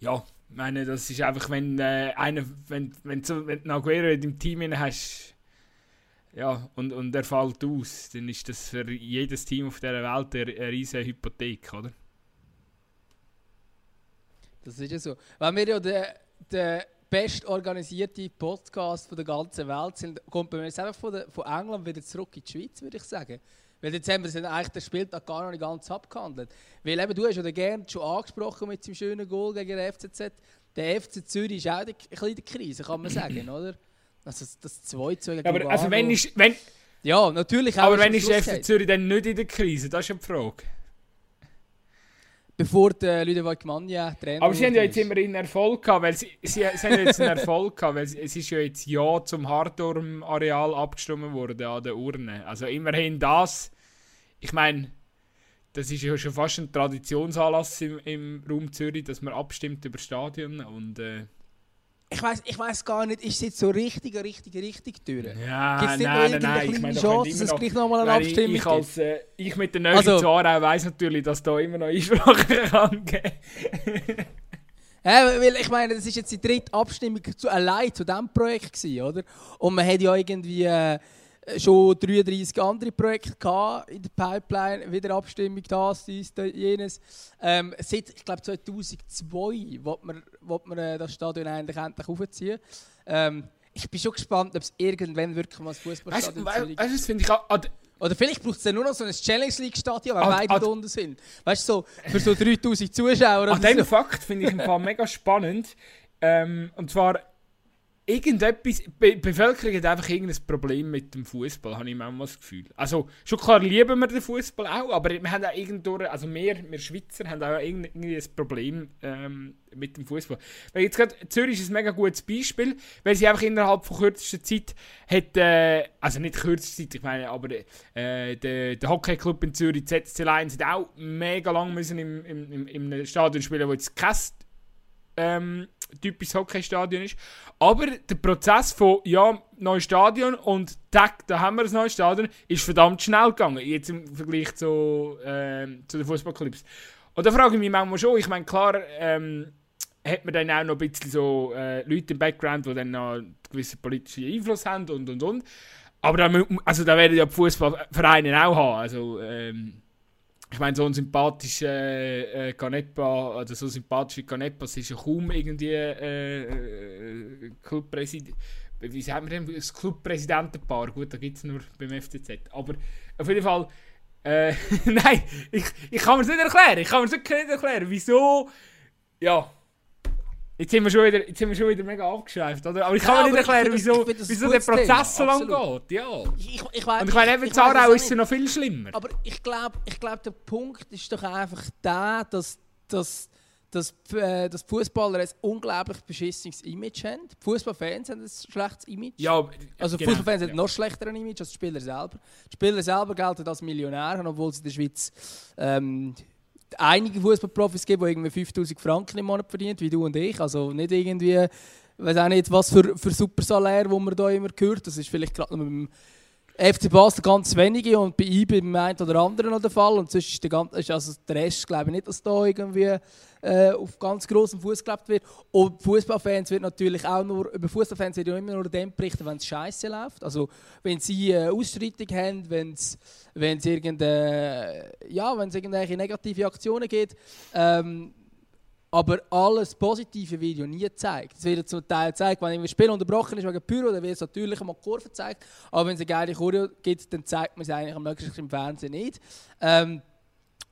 ja, ich meine, das ist einfach, wenn äh, einer, wenn, wenn, wenn du einen Aguero in deinem Team hast, ja, und, und er fällt aus, dann ist das für jedes Team auf dieser Welt eine, eine riesige Hypothek, oder? Das ist ja so. Wenn wir ja den, den best organisierte Podcast von der ganzen Welt sind, kommt mir jetzt einfach von, der, von England wieder zurück in die Schweiz, würde ich sagen. Weil jetzt haben wir es eigentlich den Spieltag gar noch nicht ganz abgehandelt. Weil eben, du hast ja den Gern schon angesprochen mit seinem schönen Goal gegen den FCZ. Der FC Zürich ist auch ein bisschen in der Krise, kann man sagen, oder? Also das 2 2 gegen Ja, aber also wenn ist, wenn, Ja, natürlich auch. aber wenn ist der FC. Zürich dann nicht in der Krise? Das ist ja die Frage. Bevor der Ludovic Manja Trainer Aber sie haben ja jetzt immerhin Erfolg gehabt, weil sie, sie, sie haben jetzt einen Erfolg gehabt, weil es es ist ja jetzt Ja zum Hardturm-Areal abgestimmt worden an der Urne. Also immerhin das. Ich meine, das ist ja schon fast ein Traditionsanlass im, im Raum Zürich, dass man abstimmt über Stadion und äh, Ich weiß ich weiss gar nicht, ist es jetzt so richtig, richtig, richtig durch? ja, Gibt's nicht nein, nein, nein, ich meine, Chance, dass es gleich nochmal eine Nein, Abstimmung ich, als, äh, ich mit der Nähe Also- zu Aarau weiss natürlich, dass da immer noch Einsprache kann geben. Ja, weil ich meine, das ist jetzt die dritte Abstimmung zu, allein zu diesem Projekt gewesen, oder? Und man hat ja irgendwie äh, schon 33 andere Projekte gehabt in der Pipeline, wieder Abstimmung, das, dies, jenes. Ähm, seit, ich glaube, 2002 will man, man äh, das Stadion eigentlich endlich aufziehen. Ähm, ich bin schon gespannt, ob es irgendwann wirklich mal ein Weißt Fußballstadion weißt du, das finde ich auch. Oder vielleicht braucht es dann nur noch so ein Challenge League Stadion, weil beide da unten sind. Weißt du, so, für so 3000 Zuschauer An dem so. Fakt finde ich im Fall mega spannend. Ähm, und zwar, irgendetwas, die Bevölkerung hat einfach irgendein Problem mit dem Fußball, habe ich manchmal das Gefühl. Also, schon klar lieben wir den Fußball auch, aber wir haben auch irgendwo, also wir, wir Schweizer haben auch irgendwie ein Problem ähm, mit dem Fußball. Weil jetzt gerade Zürich ist ein mega gutes Beispiel, weil sie einfach innerhalb von kürzester Zeit hat, äh, also nicht kürzester Zeit, ich meine, aber äh, der, der Hockeyclub in Zürich, ZSC Lions, hat auch mega lang müssen im, im, im, im Stadion spielen, wo jetzt kein ähm, typisches Hockeystadion ist. Aber der Prozess von, ja, neues Stadion und tack, da haben wir ein neues Stadion, ist verdammt schnell gegangen, jetzt im Vergleich zu, ähm, zu den Fußballclubs. Und da frage ich mich manchmal schon, ich meine, klar, ähm, hat man dann auch noch ein bisschen so äh, Leute im Background, die dann noch gewissen politischen Einfluss haben und und und. Aber da, also da werden ja die Fußballvereine auch haben. Also, ähm, ich meine, so ein sympathischer äh, äh, Canepa, oder so sympathisch wie Canepa, ist ja kaum irgendwie äh, äh. Wie sagen wir denn? Das Clubpräsidentenpaar. Gut, da gibt es nur beim FCZ. Aber auf jeden Fall. Äh, nein, ich, ich kann mir es nicht erklären. Ich kann mir es nicht erklären. Wieso. Ja. Jetzt sind wir schon wieder, jetzt sind wir schon wieder mega abgeschweift, oder? Aber ich kann Ja, mir nicht erklären, finde das- wieso, wieso der Prozess so lange geht. Ja. Ich, ich, weiss- Und ich meine, eben in auch ist es noch viel schlimmer. Aber ich glaube, ich glaub, der Punkt ist doch einfach der, dass, dass, dass, äh, dass Fußballer ein unglaublich beschissenes Image haben. Fußballfans haben ein schlechtes Image. Ja, Also genau, Fußballfans haben ja. noch schlechter ein Image als die Spieler selber. Die Spieler selber gelten als Millionäre, obwohl es in der Schweiz ähm, einige Fußballprofis gibt, die irgendwie 5000 Franken im Monat verdienen, wie du und ich. Also nicht irgendwie, ich weiß auch nicht, was für, für super Salär, wo man da immer hört. Das ist vielleicht gerade mit dem FC Basel ganz wenige und bei ihm beim einen oder anderen noch der Fall. Und sonst ist der, ganze, also der Rest, glaube ich nicht, dass da irgendwie äh, auf ganz großem Fuß gelebt wird. Und Fußballfans wird natürlich auch nur, über Fußballfans wird immer nur dann berichten, wenn es scheiße läuft. Also wenn sie äh, Ausstreitung haben, wenn es wenn es irgende, ja, irgendwelche negative Aktionen gibt. Ähm, aber alles Positive ja nie gezeigt. Es wird zum Teil gezeigt, wenn ein Spiel unterbrochen ist wegen Pyro, dann wird es natürlich einmal Kurve gezeigt. Aber wenn es eine geile Choreo gibt, dann zeigt man es eigentlich am möglichst im Fernsehen nicht. Ähm,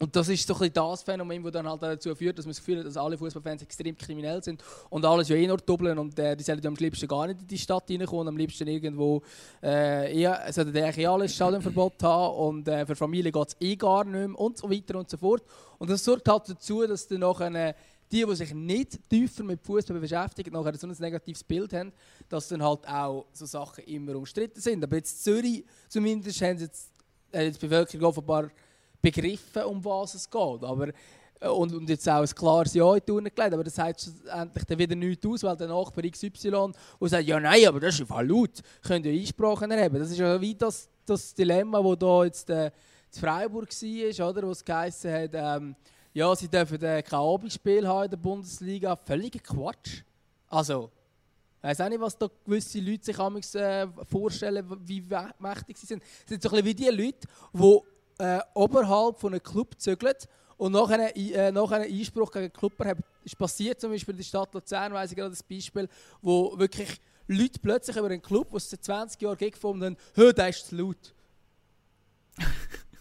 und das ist so das Phänomen, das dann halt dazu führt, dass man das Gefühl hat, dass alle Fußballfans extrem kriminell sind und alles ja eh nur doppeln und äh, die sollen am liebsten gar nicht in die Stadt reinkommen, am liebsten irgendwo, äh, eher, sollten eh alle ein Stadionverbot haben und äh, für Familien geht es eh gar nicht mehr und so weiter und so fort. Und das sorgt halt dazu, dass dann nachher äh, die, die sich nicht tiefer mit Fußball beschäftigen, nachher so ein negatives Bild haben, dass dann halt auch so Sachen immer umstritten sind. Aber jetzt Zürich zumindest haben jetzt, hat jetzt die Bevölkerung offenbar begriffen, um was es geht. Aber, äh, und, und jetzt auch ein klares Ja in die Urne gelegt. Aber das heißt schlussendlich dann wieder nichts aus, weil der Nachbar XY, der sagt, ja nein, aber das ist ja laut, könnt ihr Einsprachen erheben. Das ist ja wie das, das Dilemma, das da jetzt äh, in Freiburg war, oder, wo es geheißen hat, ähm, ja, sie dürfen äh, kein Abendspiel haben in der Bundesliga. Völliger Quatsch. Also, ich weiß auch nicht, was da gewisse Leute sich amigs, äh, vorstellen, wie mächtig sie sind. Es sind so ein bisschen wie die Leute, die äh, oberhalb von einem Club zügeln und nachher, äh, nachher einen Einspruch gegen den Club erhebt. ist passiert, zum Beispiel in der Stadt Luzern, weiss ich gerade das Beispiel, wo wirklich Leute plötzlich über einen Club, der seit 20 Jahren gefunden haben, «Hö, der ist zu laut».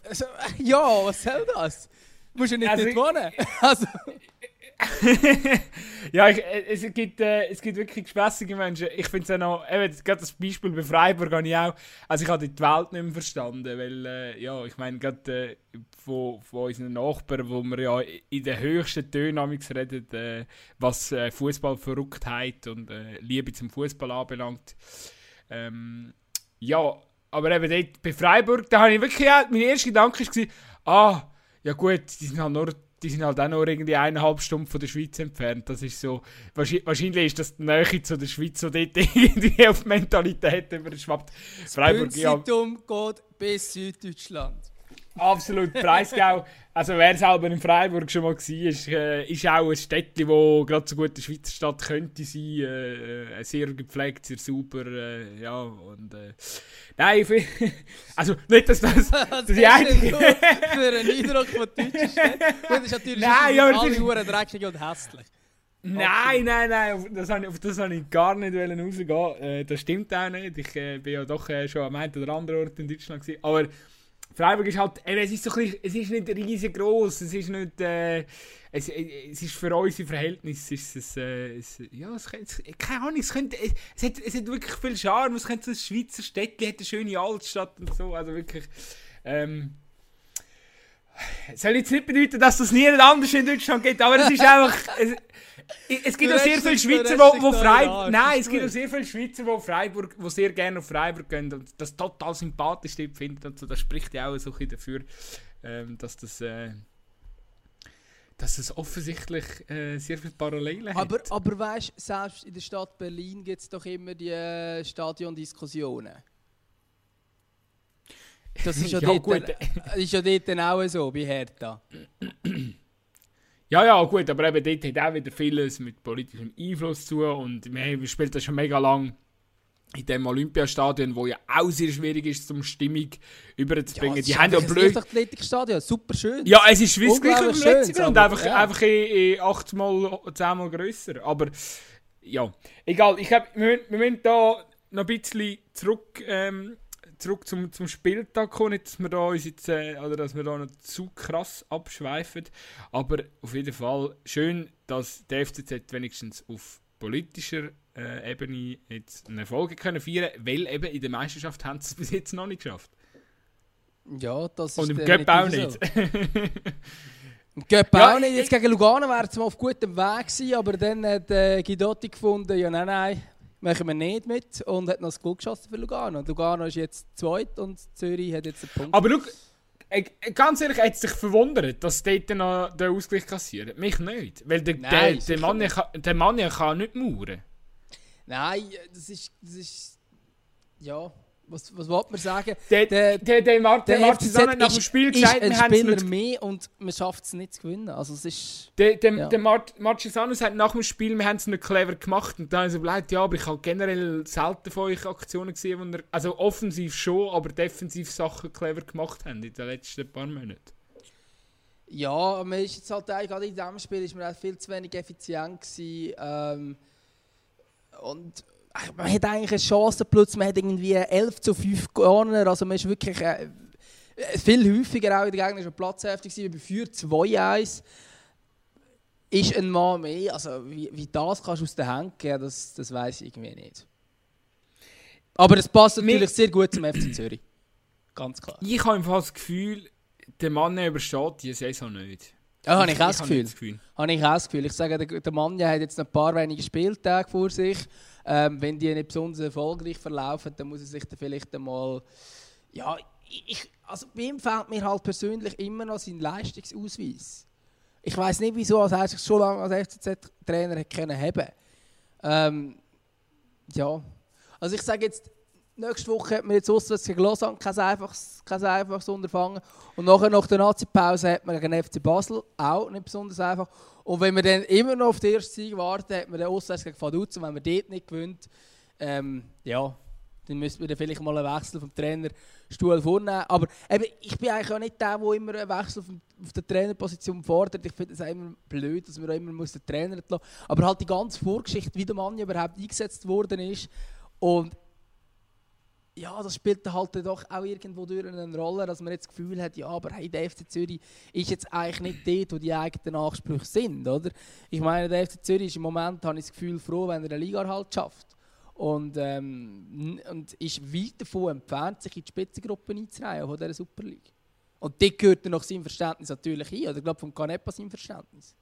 also, ja, was soll das? Musst ja nicht Also dort wohnen. Also, ja, ich, äh, es, gibt, äh, es gibt wirklich gespässige Menschen. Ich finde es auch noch, eben, gerade das Beispiel bei Freiburg habe ich auch, also ich habe die Welt nicht mehr verstanden, weil, äh, ja, ich meine, gerade äh, von, von unseren Nachbarn, wo wir ja in den höchsten Tönen amigs reden, äh, was äh, Fußballverrücktheit und äh, Liebe zum Fußball anbelangt. Ähm, ja, aber eben dort bei Freiburg, da habe ich wirklich, auch, mein erster Gedanke war, ah, ja gut, die sind halt nur die sind halt auch nur irgendwie eineinhalb Stunden von der Schweiz entfernt. Das ist so, wahrscheinlich, ist das die Nähe zu der Schweiz, die dort irgendwie auf Mentalität überschwappt. Freiburg, ja, geht bis Süddeutschland. Absolut Preisgau. Also wer selber in Freiburg schon mal war, ist, äh, ist auch ein Städtchen, wo gerade so gut eine Schweizer Stadt könnte sein. Äh, äh, sehr gepflegt, sehr super. Äh, ja, und äh, nein, ich find- also nicht, dass das... Was die einzige- für einen Eindruck von deutschen Städten? Gut, das ist natürlich Nein, ja, alle das ist- Huren dreckig und hässlich. Nein, nein, nein, auf das habe ich, auf das habe ich gar nicht rausgehen. Äh, das stimmt auch nicht. Ich äh, bin ja doch äh, schon am einen oder anderen Ort in Deutschland gewesen. Aber Freiburg ist halt, eben, es ist so ein bisschen, es ist nicht riesengroß, es ist nicht, äh, es, äh, es ist für unsere Verhältnisse, ist es, äh, es ja, es, es, keine Ahnung, es könnte, es, es, hat, es hat wirklich viel Charme, es könnte so ein Schweizer Städtchen, hat eine schöne Altstadt und so, also wirklich, ähm, soll jetzt nicht bedeuten, dass das nie anders in Deutschland geht, aber es ist einfach, es, es gibt auch sehr viele Schweizer, wo, wo Freiburg, nein, es gibt auch sehr viele Schweizer, wo Freiburg, wo sehr gerne auf Freiburg gehen und das total sympathisch finden und so, das spricht ja auch so ein bisschen dafür, ähm, dass das, äh, dass es offensichtlich äh, sehr viele Parallelen Aber, hat. aber weißt du, selbst in der Stadt Berlin gibt es doch immer die äh, Stadiondiskussionen. Das ist ja, Ja, dort, gut. äh, ist ja dort auch so, bei Hertha. Ja, ja, gut, aber eben dort hat auch wieder vieles mit politischem Einfluss zu und wir spielen das schon mega lang in dem Olympiastadion, wo ja auch sehr schwierig ist, um Stimmung überzubringen. es die haben ja blöd... Leichtathletikstadion, super schön. Ja, es ist wie das Unglaublich im letzten und einfach, ja. einfach in, in achtmal, zehnmal grösser. Aber ja, egal. Ich glaube, wir, müssen- wir müssen da noch ein bisschen zurück, ähm, zurück zum, zum Spieltag kommen. Nicht, dass wir da uns jetzt, äh, oder dass wir da noch zu krass abschweifen. Aber auf jeden Fall schön, dass der FCZ wenigstens auf politischer äh, Ebene jetzt einen Erfolg können feiern weil eben in der Meisterschaft haben sie es bis jetzt noch nicht geschafft. Ja, das ist Und im Cup auch nicht. Im Cup Ja, auch nicht. ich- Jetzt gegen Lugano wäre es mal auf gutem Weg gewesen, aber dann hat äh, Guidotti gefunden, ja nein, nein, machen wir nicht mit und hat noch das Goal geschossen für Lugano. Lugano ist jetzt zweit und Zürich hat jetzt einen Punkt. Aber schau, äh, äh, ganz ehrlich, hat es dich verwundert, dass dort noch der Ausgleich kassiert? Mich nicht. Weil der, Nein, der, der, Mann, kann, der Mann kann nicht mauern. Nein, das ist, das ist ja, was, was wollte man sagen? Der, Der- der, der, Mar der, Der Martin FCZ hat nach dem Spiel gesagt, wir haben es Spieler nicht mehr und man schafft es nicht zu gewinnen. Also es ist... Der, der, Ja. der Mart Marchisanus hat nach dem Spiel, wir haben es nicht clever gemacht und dann habe ich so überlegt, ja, aber ich habe generell selten von euch Aktionen gesehen, wo ihr, also offensiv schon, aber defensiv Sachen clever gemacht haben in den letzten paar Monaten. Ja, man ist jetzt halt eigentlich gerade in diesem Spiel ist man halt viel zu wenig effizient gewesen, ähm, und man hat eigentlich eine Chance plötzlich, man hat irgendwie 11 zu 5 gewonnen, also man ist wirklich äh, viel häufiger auch in der gegnerischen Platzhälfte gewesen, bei 4 2-1 ist ein Mann mehr, also wie, wie das kannst du aus der Hand geben, das, das weiß ich irgendwie nicht. Aber es passt Mir- natürlich sehr gut zum FC Zürich, ganz klar. Ich habe einfach das Gefühl, der Mann übersteht die Saison nicht. Ja, habe ich auch das Gefühl. Habe ich auch das Gefühl. Ich sage, der, der Mann hat jetzt noch ein paar wenige Spieltage vor sich. Ähm, wenn die nicht besonders erfolgreich verlaufen, dann muss er sich dann vielleicht einmal. Ja, ich, also bei ihm fehlt mir halt persönlich immer noch sein Leistungsausweis. Ich weiß nicht, wieso er sich so lange als FCZ-Trainer hat können haben. Ähm, ja, also ich sage jetzt, nächste Woche hat man jetzt auswärts gegen Lausanne kein einfaches, kein einfaches Unterfangen. Und nachher nach der Nazi-Pause hat man gegen FC Basel auch nicht besonders einfach. Und wenn wir dann immer noch auf den ersten Sieg warten, hat man den auswärts gegen Vaduz. Und wenn man dort nicht gewinnt, ähm, ja, dann müsste man vielleicht mal einen Wechsel vom Trainerstuhl vornehmen. Aber eben, ich bin eigentlich auch nicht der, der immer einen Wechsel auf, auf der Trainerposition fordert. Ich finde es immer blöd, dass man auch immer muss den Trainer lassen Aber halt die ganze Vorgeschichte, wie der Mann überhaupt eingesetzt worden ist. Und ja, das spielt halt doch auch irgendwo durch eine Rolle, dass man jetzt das Gefühl hat, ja, aber hey, der FC Zürich ist jetzt eigentlich nicht dort, wo die eigenen Ansprüche sind, oder? Ich meine, der FC Zürich ist im Moment, habe ich das Gefühl, froh, wenn er eine Liga halt schafft. Und, ähm, und ist weit davon entfernt, sich in die Spitzengruppe einzureihen von dieser Super League. Und dort gehört er nach seinem Verständnis natürlich hin, oder ich glaube vom Canepa sein Verständnis.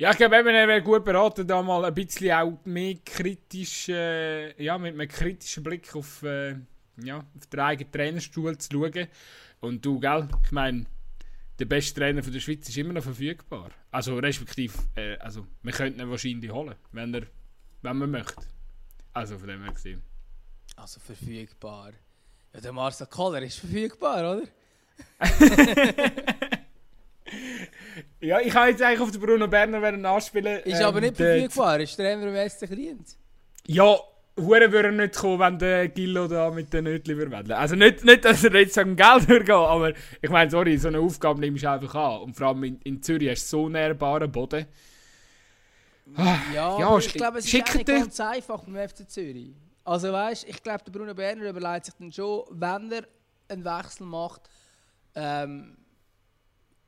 Ja, ich glaube, er wäre gut beraten, da mal ein bisschen auch mehr kritisch, äh, ja, mit einem kritischen Blick auf, äh, ja, auf den eigenen Trainerstuhl zu schauen. Und du, gell, ich meine, der beste Trainer von der Schweiz ist immer noch verfügbar. Also, respektive, äh, also, wir könnten ihn wahrscheinlich holen, wenn er, wenn man möchte. Also, von dem her gesehen. Also, verfügbar. Ja, der Marcel Koller ist verfügbar, oder? Ja, ich habe jetzt eigentlich auf den Bruno Berner anspielen. Ist ähm, aber nicht verfügbar, ist Trainer im Westen Kriens. Ja, Hure würde nicht kommen, wenn der Gillo da mit den Nötli würde Also nicht, nicht, dass er jetzt sagen Geld würde aber ich meine, sorry, so eine Aufgabe nimmst du einfach an. Und vor allem in, in Zürich hast du so nährbaren Boden. Ja, ja ich glaube, es ist nicht ganz einfach beim FC Zürich. Also weißt, ich glaube, der Bruno Berner überlegt sich dann schon, wenn er einen Wechsel macht, ähm,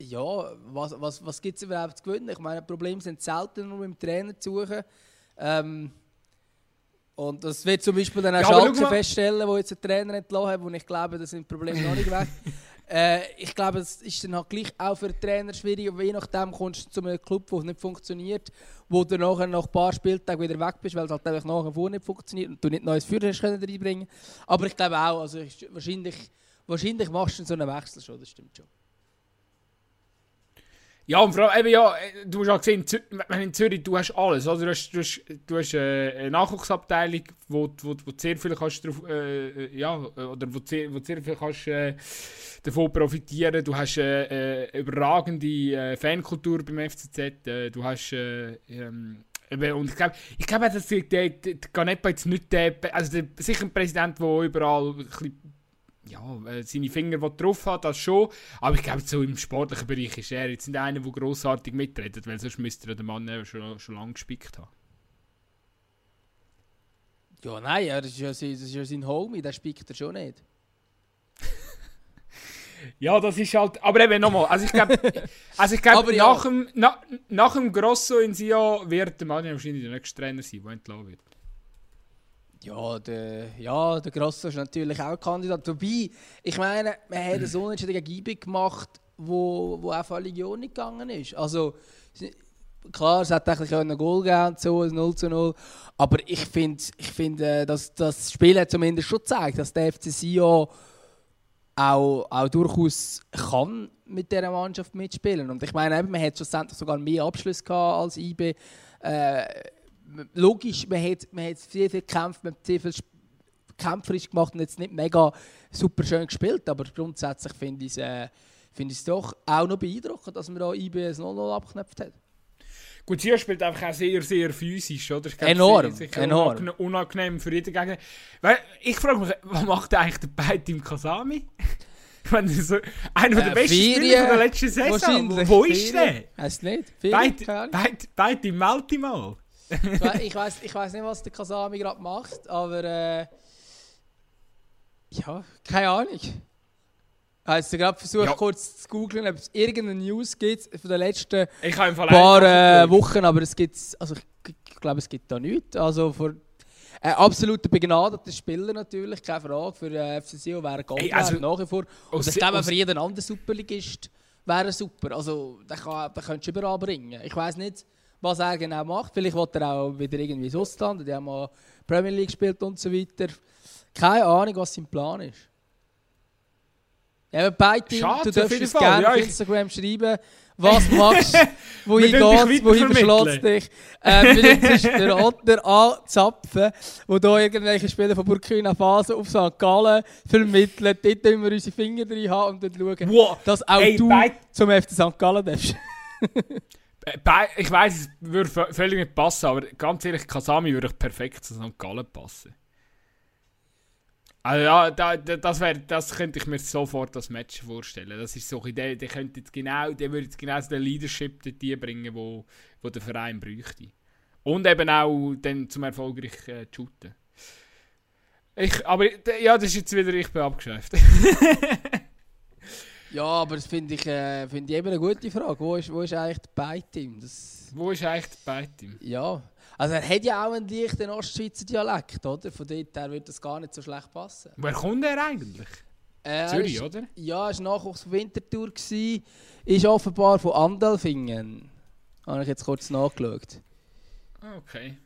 ja, was, was, was gibt es überhaupt zu gewinnen? Ich meine, Probleme sind selten nur mit dem Trainer zu suchen. Ähm, und das wird zum Beispiel dann auch ja, Schalke feststellen, wo jetzt ein Trainer entlassen hat, wo ich glaube, da sind Probleme noch nicht weg. äh, ich glaube, es ist dann halt gleich auch für den Trainer schwierig, je nachdem kommst du zu einem Club, wo es nicht funktioniert, wo du nachher nach ein paar Spieltagen wieder weg bist, weil es halt einfach nachher vor nicht funktioniert und du nicht neues Führer hast können reinbringen Aber ich glaube auch, also wahrscheinlich, wahrscheinlich machst du so einen Wechsel schon, das stimmt schon. Ja, und vor allem, eben, ja, du hast auch gesehen, in Zürich, du hast alles. Also, du hast, du hast, du hast äh, eine Nachwuchsabteilung, wo, wo, wo sehr viel kannst äh, äh ja, oder wo sehr, wo sehr viel kannst äh, davon profitieren. Du hast äh, äh überragende äh, Fankultur beim FCZ. Äh, du hast ähm, und ich glaube, ich glaube, dass der, der, der Ganepa jetzt nicht der, also der, sicher ein Präsident, der überall ein bisschen ja, äh, seine Finger drauf hat, das schon. Aber ich glaube, so im sportlichen Bereich ist er jetzt nicht einer, der grossartig mitredet, weil sonst müsste er den Mann schon, schon lange gespickt haben. Ja, nein, das ist ja, das ist ja sein Homie, der spickt er schon nicht. ja, das ist halt. Aber eben nochmal, also ich glaube, also ich nach, ja. dem, na, nach dem Grosso in Sion wird der Mann wahrscheinlich der nächste Trainer sein, der entlassen wird. Ja, der, ja, der Grosso ist natürlich auch Kandidat. Wobei, ich meine, man hat einen Unentschieden gegen IB gemacht, wo, wo auch völlig Ordnung gegangen ist. Also, klar, es hat eigentlich ein Goal gegeben, so 0 zu 0. Aber ich finde, ich find, äh, dass das Spiel hat zumindest schon gezeigt, dass der FC Sion auch, auch durchaus kann mit dieser Mannschaft mitspielen. Und ich meine, man hat schlussendlich sogar mehr Abschluss gehabt als IB. Äh, logisch, man hat, man hat sehr viel gekämpft, man hat sehr viel kämpferisch gemacht und jetzt nicht mega super schön gespielt, aber grundsätzlich finde ich es äh, find doch auch noch beeindruckend, dass man da IBS 0-0 abgeknöpft hat. Gut, sie spielt einfach auch sehr, sehr physisch, oder? Ich enorm, sehr, enorm. Unangenehm für jeden Gegner. Weil, ich frage mich, was macht eigentlich der Beid im Kasami? Wenn so, einer äh, der besten Spieler der letzten Saison. Wo, wo ist der? Heißt nicht? Beid im Multimal ich weiß ich weiß nicht, was der Kasami gerade macht, aber äh, ja, keine Ahnung. Also gerade versucht ja. kurz zu googeln, ob es irgendeine News gibt von den letzten paar äh, Wochen, aber es gibt, also ich, ich glaube, es gibt da nichts. Also für äh, absoluter begnadeter Spieler natürlich, keine Frage. Für äh, FC Sion wäre Gold also, nach wie vor. Und ich glaube, für jeden anderen Superligist wäre er super. Also, den, kann, den könntest du überall bringen. Ich weiß nicht, was er genau macht. Vielleicht wird er auch wieder irgendwie ins Ausland, die haben mal Premier League gespielt und so weiter. Keine Ahnung, was sein Plan ist. Ja, beide, Schade, du darfst es gerne ja, auf Instagram schreiben, was du machst, wohin geht wohin verschlägt dich. Ähm, jetzt ist der andere anzapfen, wo da irgendwelche Spieler von Burkina Faso auf St. Gallen vermitteln, dort immer unsere Finger drin haben und dann schauen, wow. dass auch Ey, du zum FC St. Gallen darfst. Ich weiß, es würde völlig nicht passen, aber ganz ehrlich, Kasami würde perfekt zu St. Gallen passen. Also ja, da, da, das, wär, das könnte ich mir sofort als Match vorstellen. Das ist so eine Idee, der, könnte jetzt genau, der würde jetzt genau so den Leadership dort bringen, wo, wo der Verein bräuchte. Und eben auch dann zum erfolgreich äh, shooten. Ich, aber ja, das ist jetzt wieder, ich bin abgeschäft. Ja, aber das finde ich, äh, find ich eben eine gute Frage. Wo ist, wo ist eigentlich der Beitim? Das, Wo ist eigentlich der Beitim? ja, also er hat ja auch einen leichten Ostschweizer Dialekt, oder? Von dort her würde das gar nicht so schlecht passen. Woher kommt er eigentlich? Äh, Zürich, ist- oder? Ja, er war Nachwuchs Winterthur, gewesen, ist offenbar von Andelfingen. Habe ich jetzt kurz nachgeschaut. Ah, Okay.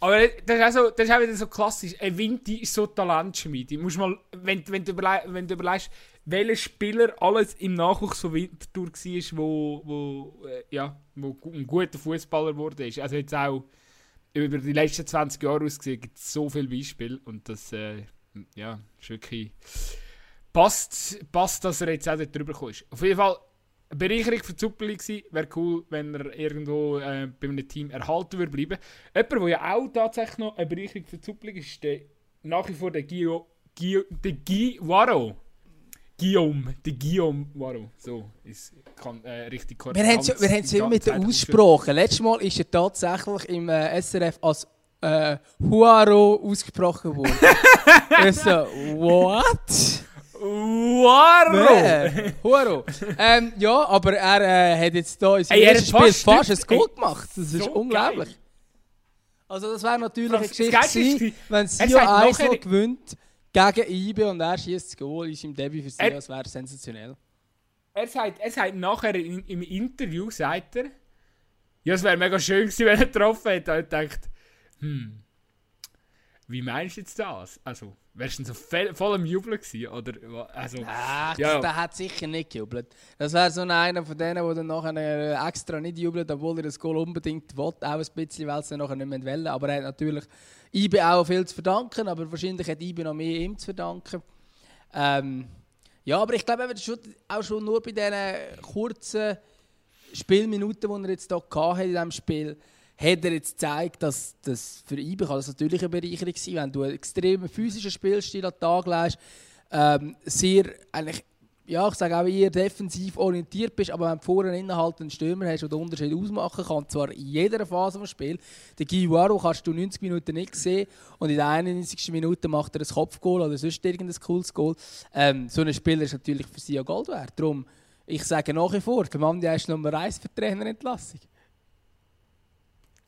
Aber das ist, auch so, das ist auch wieder so klassisch. Ein Vinti ist so Talentschmiede. Musst mal, wenn, wenn, du überle wenn du überlegst, welcher Spieler alles im Nachwuchs von Winterthur war, wo, wo, äh, ja, wo ein guter Fußballer ist. Also jetzt auch über die letzten 20 Jahre ausgesehen gibt es so viele Beispiele und das äh, ja, ist wirklich passt, passt, dass er jetzt auch dort drüber. Auf jeden Fall eine Bereicherung für die. Wäre cool, wenn er irgendwo äh, bei einem Team erhalten würde bleiben. Jemand, der ja auch tatsächlich noch eine Bereicherung für die Super ist der, nach wie vor der Gio, Gio, der Guy Waro. Guillaume, der Guillaume Waro. So ist kann, äh, richtig korrekt. Wir haben es immer mit der Aussprache. Letztes Mal ist er tatsächlich im äh, SRF als äh, Huaro ausgesprochen worden. ich so, what? Wer? Huaro. ähm, ja, aber er äh, hat jetzt hier in seinem er ersten Spiel fast ein Goal gemacht. Das ist so unglaublich. geil. Also das wäre natürlich Das- eine Geschichte gewesen, wenn sagt 1 nachher- gewinnt gegen IBE und er schießt das Goal in seinem Debüt für Sion. Er- Das wäre sensationell. Er sagt, er sagt nachher in, im Interview, sagt er, ja, es wäre mega schön gewesen, wenn er getroffen hätte. Und ich dachte, hm, wie meinst du jetzt das? Also, wärst du so voll, voll am Jubeln gewesen? Oder, also, Ach, Ja. der hat sicher nicht gejubelt. Das wäre so einer von denen, der dann nachher äh, extra nicht jubelt, obwohl er das Goal unbedingt will. Auch ein bisschen, weil sie nachher nicht mehr wollen. Aber er hat natürlich IBE auch viel zu verdanken, aber wahrscheinlich hat IBE noch mehr ihm zu verdanken. Ähm, ja, aber ich glaube, auch schon nur bei diesen kurzen Spielminuten, die er jetzt hier hatte in diesem Spiel, hat er jetzt gezeigt, dass das für IBE kann natürlich eine Bereicherung sein, wenn du einen extremen physischen Spielstil an den Tag legst, ähm, sehr, eigentlich, ja, ich sage auch eher defensiv orientiert bist, aber wenn du vorne innerhalb einen Stürmer hast, der den Unterschied ausmachen kann, zwar in jeder Phase des Spiels, den Waro kannst du 90 Minuten nicht sehen und in der 91. Minute macht er ein Kopfgoal oder sonst irgendein cooles Goal. Ähm, so ein Spieler ist natürlich für sie ja Gold wert. Darum, ich sage nach wie vor, der ist Nummer 1 für die Trainerentlassung.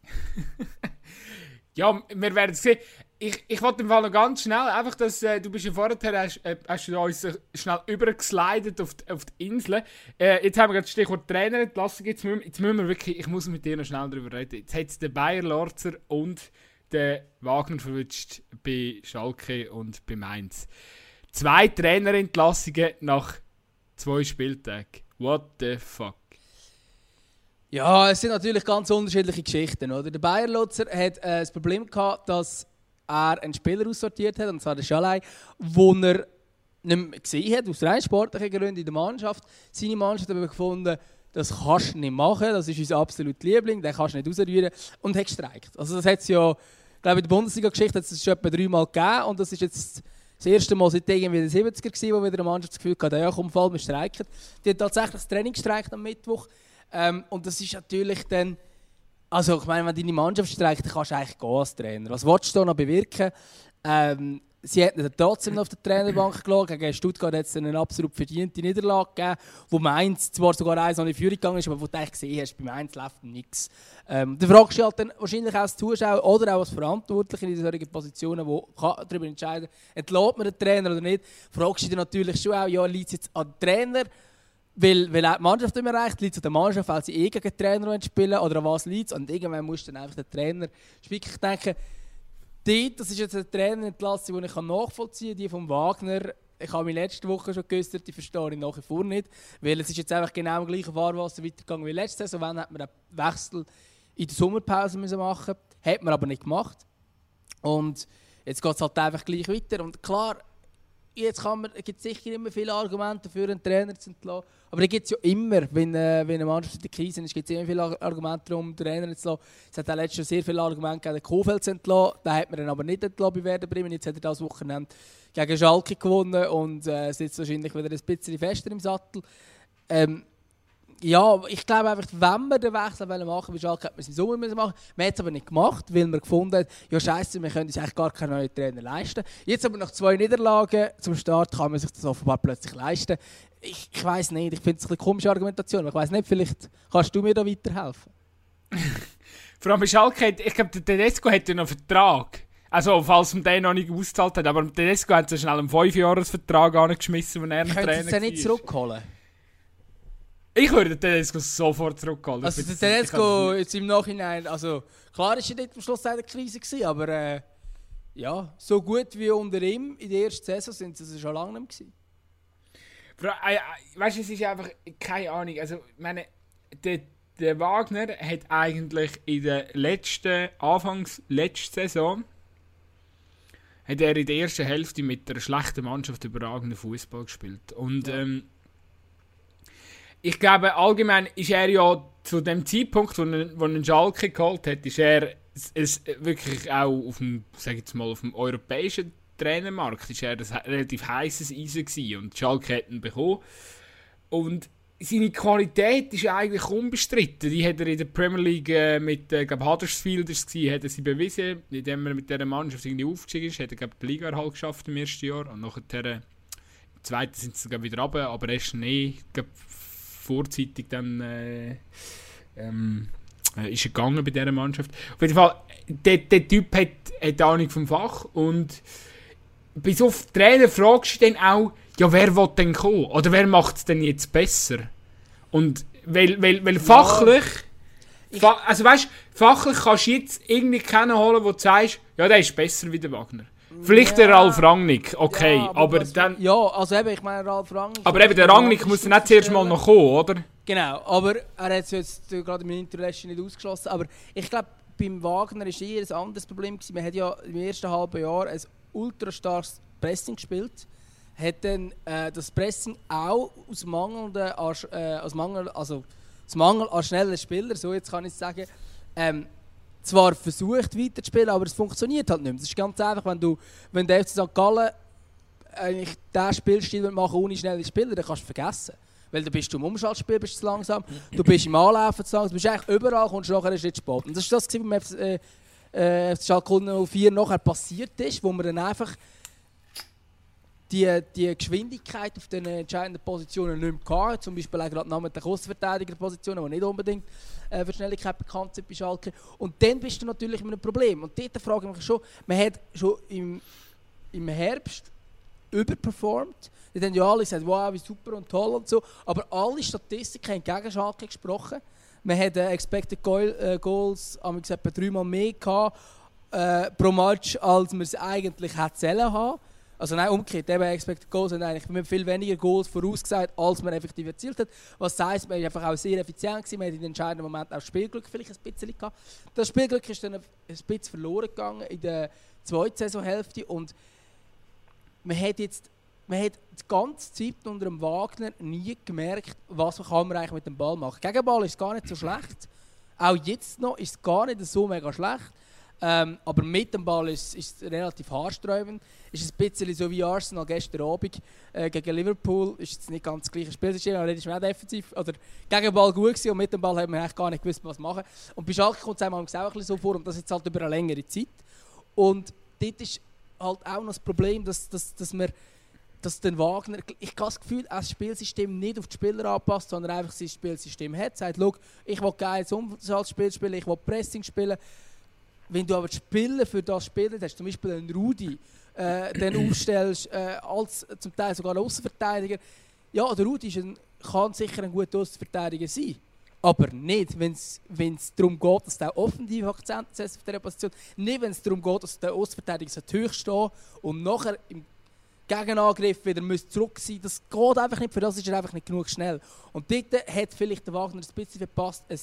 ja, wir werden es sehen. Ich, ich wollte im Fall noch ganz schnell, einfach, dass äh, du bist ja vorher, hast, äh, hast du uns schnell übergeslidet auf, die- auf die Insel. Äh, jetzt haben wir gerade das Stichwort Trainerentlassung. Jetzt müssen, jetzt müssen wir wirklich, ich muss mit dir noch schnell darüber reden. Jetzt hat es den Bayer Lorzer und den Wagner verwünscht bei Schalke und bei Mainz. Zwei Trainerentlassungen nach zwei Spieltagen. What the fuck? Ja, es sind natürlich ganz unterschiedliche Geschichten. Oder? Der Bayer Lutzer hat äh, das Problem gehabt, dass er einen Spieler aussortiert hat, und zwar den Schalai, den er nicht mehr gesehen hat, aus rein sportlichen Gründen in der Mannschaft. Seine Mannschaft hat aber gefunden, das kannst du nicht machen, das ist unser absoluter Liebling, den kannst du nicht rausrühren und hat gestreikt. Also das hat es ja, glaube in der Bundesliga-Geschichte hat es schon etwa dreimal gegeben und das ist jetzt das erste Mal seit irgendwie den 70er gewesen, wo wieder eine Mannschaft das Gefühl hatte, ja komm, voll, wir streiken. Die hat tatsächlich das Training gestreikt am Mittwoch ähm, und das ist natürlich dann, also ich meine, wenn deine Mannschaft streikt, dann kannst du eigentlich gehen als Trainer. Was willst du da noch bewirken? Ähm, sie hat ihn trotzdem noch auf der Trainerbank gelassen. Gegen Stuttgart hat es eine absolut verdiente Niederlage gegeben, wo Mainz zwar sogar eins noch in Führung gegangen ist, aber wo du eigentlich gesehen hast, bei Mainz läuft nichts. Ähm, da fragst du halt dann wahrscheinlich auch als Zuschauer oder auch als Verantwortlicher in solchen Positionen, wo kann darüber entscheiden entlädt man den Trainer oder nicht, fragst du dich natürlich schon auch, ja, liegt es jetzt an den Trainer, weil, weil auch die Mannschaft mehr reicht, liegt es an der Mannschaft, weil sie eh gegen den Trainer spielen oder an was liegt es? Und irgendwann musst du dann einfach den Trainer wirklich denken, dort, das ist jetzt eine Trainerentlassung, die ich nachvollziehen kann, die von Wagner. Ich habe mich letzte Woche schon geäußert, die verstehe ich nach wie vor nicht, weil es ist jetzt einfach genau im gleichen Fahrwasser weitergegangen wie letzte Saison. Wenn hat man einen Wechsel in der Sommerpause müssen machen hat man aber nicht gemacht. Und jetzt geht es halt einfach gleich weiter. Und klar, jetzt kann man, gibt sicher immer viele Argumente für einen Trainer zu entlassen. Aber die gibt es ja immer, wenn, äh, wenn eine Mannschaft in der Krise ist, gibt es immer viele Argumente, um den Trainer zu lassen. Es hat auch letztes Jahr sehr viele Argumente gegeben, den Kofeld zu entlassen. Den hat man dann aber nicht entlassen bei Werder Bremen. Jetzt hat er das Wochenende gegen Schalke gewonnen und äh, sitzt wahrscheinlich wieder ein bisschen fester im Sattel. Ähm, ja, ich glaube einfach, wenn wir den Wechsel machen wollen, bei Schalke hätte man es im Sommer müssen machen Wir haben es aber nicht gemacht, weil wir gefunden haben, ja scheiße, wir können uns eigentlich gar keinen neuen Trainer leisten. Jetzt aber nach zwei Niederlagen zum Start kann man sich das offenbar plötzlich leisten. Ich, ich weiß nicht, ich finde es eine komische Argumentation. Ich weiß nicht, vielleicht kannst du mir da weiterhelfen. Vor allem bei Schalke, ich glaube, der Tedesco hat ja noch einen Vertrag. Also, falls man den noch nicht ausgezahlt hat. Aber der Tedesco hat so schnell einen 5-Jahres-Vertrag angeschmissen, wenn er einen Trainer war. Können nicht zurückholen? Ich würde den Tedesco sofort zurückholen. Also der Tedesco jetzt im Nachhinein, also klar ist er nicht am Schluss eine Krise gewesen, aber äh, ja, so gut wie unter ihm in der ersten Saison sind sie schon lange nicht gewesen. Äh, äh, weißt du, es ist einfach keine Ahnung. Also, meine, der, der Wagner hat eigentlich in der letzten, Anfangs letzten Saison, hat er in der ersten Hälfte mit einer schlechten Mannschaft überragenden Fußball gespielt. Und ja. ähm, ich glaube, allgemein ist er ja zu dem Zeitpunkt, wo er, wo Schalke geholt hat, ist er es, wirklich auch auf dem, sag jetzt mal, auf dem europäischen Trainermarkt ist er ein relativ heißes Eisen gewesen und Schalke hat ihn bekommen. Und seine Qualität ist eigentlich unbestritten. Die hat er in der Premier League äh, mit äh, glaub, Huddersfield gewesen, hat er sie bewiesen, indem er mit dieser Mannschaft irgendwie aufgestiegen ist. Hat er glaub, die Liga halt geschafft im ersten Jahr und nachher im zweiten sind sie wieder runter, aber er ist nicht vorzeitig dann äh, ähm, äh, ist er gegangen bei dieser Mannschaft. Auf jeden Fall, der, der Typ hat, hat Ahnung vom Fach und bis auf Trainer fragst du dann auch, ja, wer will denn kommen? Oder wer macht es denn jetzt besser? Und weil, weil, weil fachlich, fa also weißt fachlich kannst du jetzt irgendwie keinen holen, wo du sagst, ja, der ist besser wie der Wagner. Vielleicht ja. der Ralf Rangnick, okay, ja, aber, aber was, dann... Ja, also eben, ich meine Ralf Rangnick... Aber eben, der Rangnick muss dann nicht zuerst mal noch kommen, oder? Genau, aber er hat es jetzt gerade im Interesse nicht ausgeschlossen, aber ich glaube, beim Wagner war eher ein anderes Problem. Gewesen. Man hat ja im ersten halben Jahr ein ultra starkes Pressing gespielt, hat dann äh, das Pressing auch aus mangelnden, äh, aus Mangel, also aus Mangel an schnellen Spielern, so jetzt kann ich sagen, ähm, zwar versucht weiterzuspielen, aber es funktioniert halt nicht mehr. Es ist ganz einfach, wenn du, wenn der FC St. Gallen eigentlich diesen Spielstil machen ohne schnelle Spieler, dann kannst du vergessen. Weil du bist im Umschaltspiel bist zu langsam, du bist im Anlaufen zu langsam, du bist eigentlich überall, kommst nachher ist nicht spät. Und das ist das, was beim FC, äh, äh, Schalke 04 nachher passiert ist, wo man dann einfach die, die Geschwindigkeit auf den entscheidenden Positionen nicht mehr hatte. Zum Beispiel gerade namentlich Außenverteidigerpositionen, die nicht unbedingt äh, für Schnelligkeit bekannt sind bei Schalke. Und dann bist du natürlich mit einem Problem. Und dort frage ich mich schon, man hat schon im, im Herbst überperformt. Die haben ja alle gesagt, wow, wie super und toll und so. Aber alle Statistiken haben gegen Schalke gesprochen. Man hat äh, Expected Goal, äh, Goals etwa dreimal mehr gehabt, äh, pro Match, als man es eigentlich hätte haben also nein, umgekehrt, eben Expected Goals sind eigentlich mit viel weniger Goals vorausgesagt, als man effektiv erzielt hat. Was heisst, man war einfach auch sehr effizient, gewesen, man hat in den entscheidenden Momenten auch Spielglück vielleicht ein bisschen gehabt. Das Spielglück ist dann ein bisschen verloren gegangen in der zweiten Saisonhälfte und man hat jetzt man hat die ganze Zeit unter dem Wagner nie gemerkt, was kann man eigentlich mit dem Ball machen. Gegenball ist gar nicht so schlecht. Auch jetzt noch ist es gar nicht so mega schlecht. Ähm, aber mit dem Ball ist es relativ haarsträubend. Ist ein bisschen so wie Arsenal gestern Abend äh, gegen Liverpool. Ist jetzt nicht ganz das gleiche Spielsystem, aber ist auch defensiv. Oder gegen den Ball gut gewesen und mit dem Ball hat man eigentlich gar nicht gewusst, was machen. Und bei Schalke kommt es einem auch ein bisschen so vor und das jetzt halt über eine längere Zeit. Und dort ist halt auch noch das Problem, dass, dass, dass man dass den Wagner, ich habe das Gefühl, das Spielsystem nicht auf die Spieler anpasst, sondern einfach sein Spielsystem hat. Sagt, ich will geil Umsatzspiel spielen, ich will Pressing spielen. Wenn du aber die Spieler für das spielen hast, zum Beispiel einen Rudi, äh, dann aufstellst, äh, als zum Teil sogar Außenverteidiger, ja, der Rudi ist ein, kann sicher ein guter Außenverteidiger sein. Aber nicht, wenn es darum geht, dass der offensive Akzent setzt auf dieser Position. Nicht, wenn es darum geht, dass der Außenverteidiger hoch steht und nachher im Gegenangriff wieder muss zurück sein Das geht einfach nicht, für das ist er einfach nicht genug schnell. Und dort hat vielleicht der Wagner ein bisschen verpasst, ein,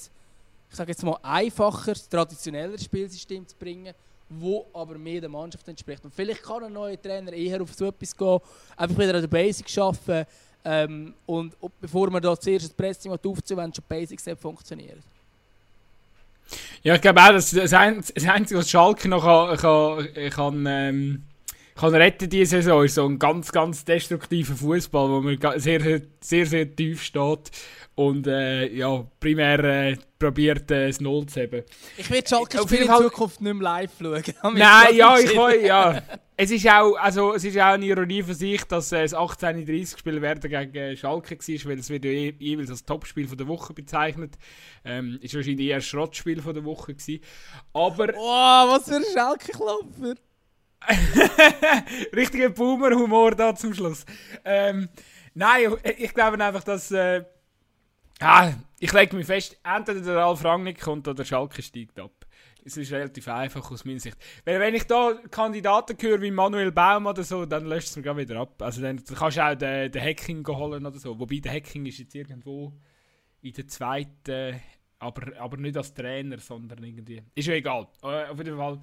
ich sage jetzt mal, einfacher, traditionelleres Spielsystem zu bringen wo aber mehr der Mannschaft entspricht. Und vielleicht kann ein neuer Trainer eher auf so etwas gehen, einfach wieder an der Basics arbeiten ähm, und, bevor man da zuerst das Pressing aufziehen, wenn schon Basics funktionieren. Ja, ich glaube auch, dass das, Einzige, was Schalke noch kann, kann, kann, ähm, kann retten diese Saison, ist so ein ganz, ganz destruktiver Fußball, wo man sehr, sehr, sehr tief steht und äh, ja, primär äh, probiert, äh, das Null zu haben. Ich will Schalke Spiel in Fall... Zukunft nicht mehr live schauen. Nein, ja, ich will, ja. Es ist auch, also, es ist auch eine Ironie für sich, dass äh, das 18:30 Spiel werden gegen äh, Schalke war, weil es wird ja je, jeweils als Topspiel von der Woche bezeichnet. Ähm, ist wahrscheinlich eher Schrottspiel von der Woche gewesen. Aber... Wow, was für ein Schalke-Klopfer! Richtiger Boomer-Humor da zum Schluss. Ähm, nein, ich glaube einfach, dass... Äh, Ah, ich lege mich fest, entweder der Ralf Rangnick kommt oder der Schalke steigt ab. Es ist relativ einfach aus meiner Sicht. Weil wenn ich da Kandidaten höre wie Manuel Baum oder so, dann löscht es mir gerade wieder ab. Also dann, dann kannst du auch den, den Hacking holen oder so. Wobei der Hacking ist jetzt irgendwo in der zweiten, aber, aber nicht als Trainer, sondern irgendwie. Ist ja egal. Äh, auf jeden Fall.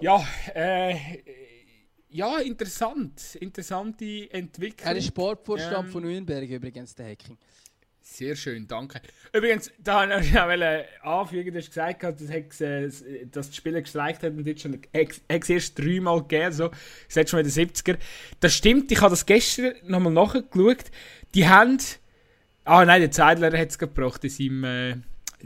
Ja, äh, ja, interessant. Interessante Entwicklung. Er ist Sportvorstand ähm, von Nürnberg übrigens, der Hacking. Sehr schön, danke. Übrigens, da wollte ich auch anfügen, du hast gesagt, dass, äh, dass die Spieler gestreikt haben in Deutschland. Hat es erst dreimal gegeben, so. Das schon in den 70er. Das stimmt, ich habe das gestern nochmal nachgeschaut. Die haben. Ah nein, der Zeidler hat es gebracht in seinem. Äh,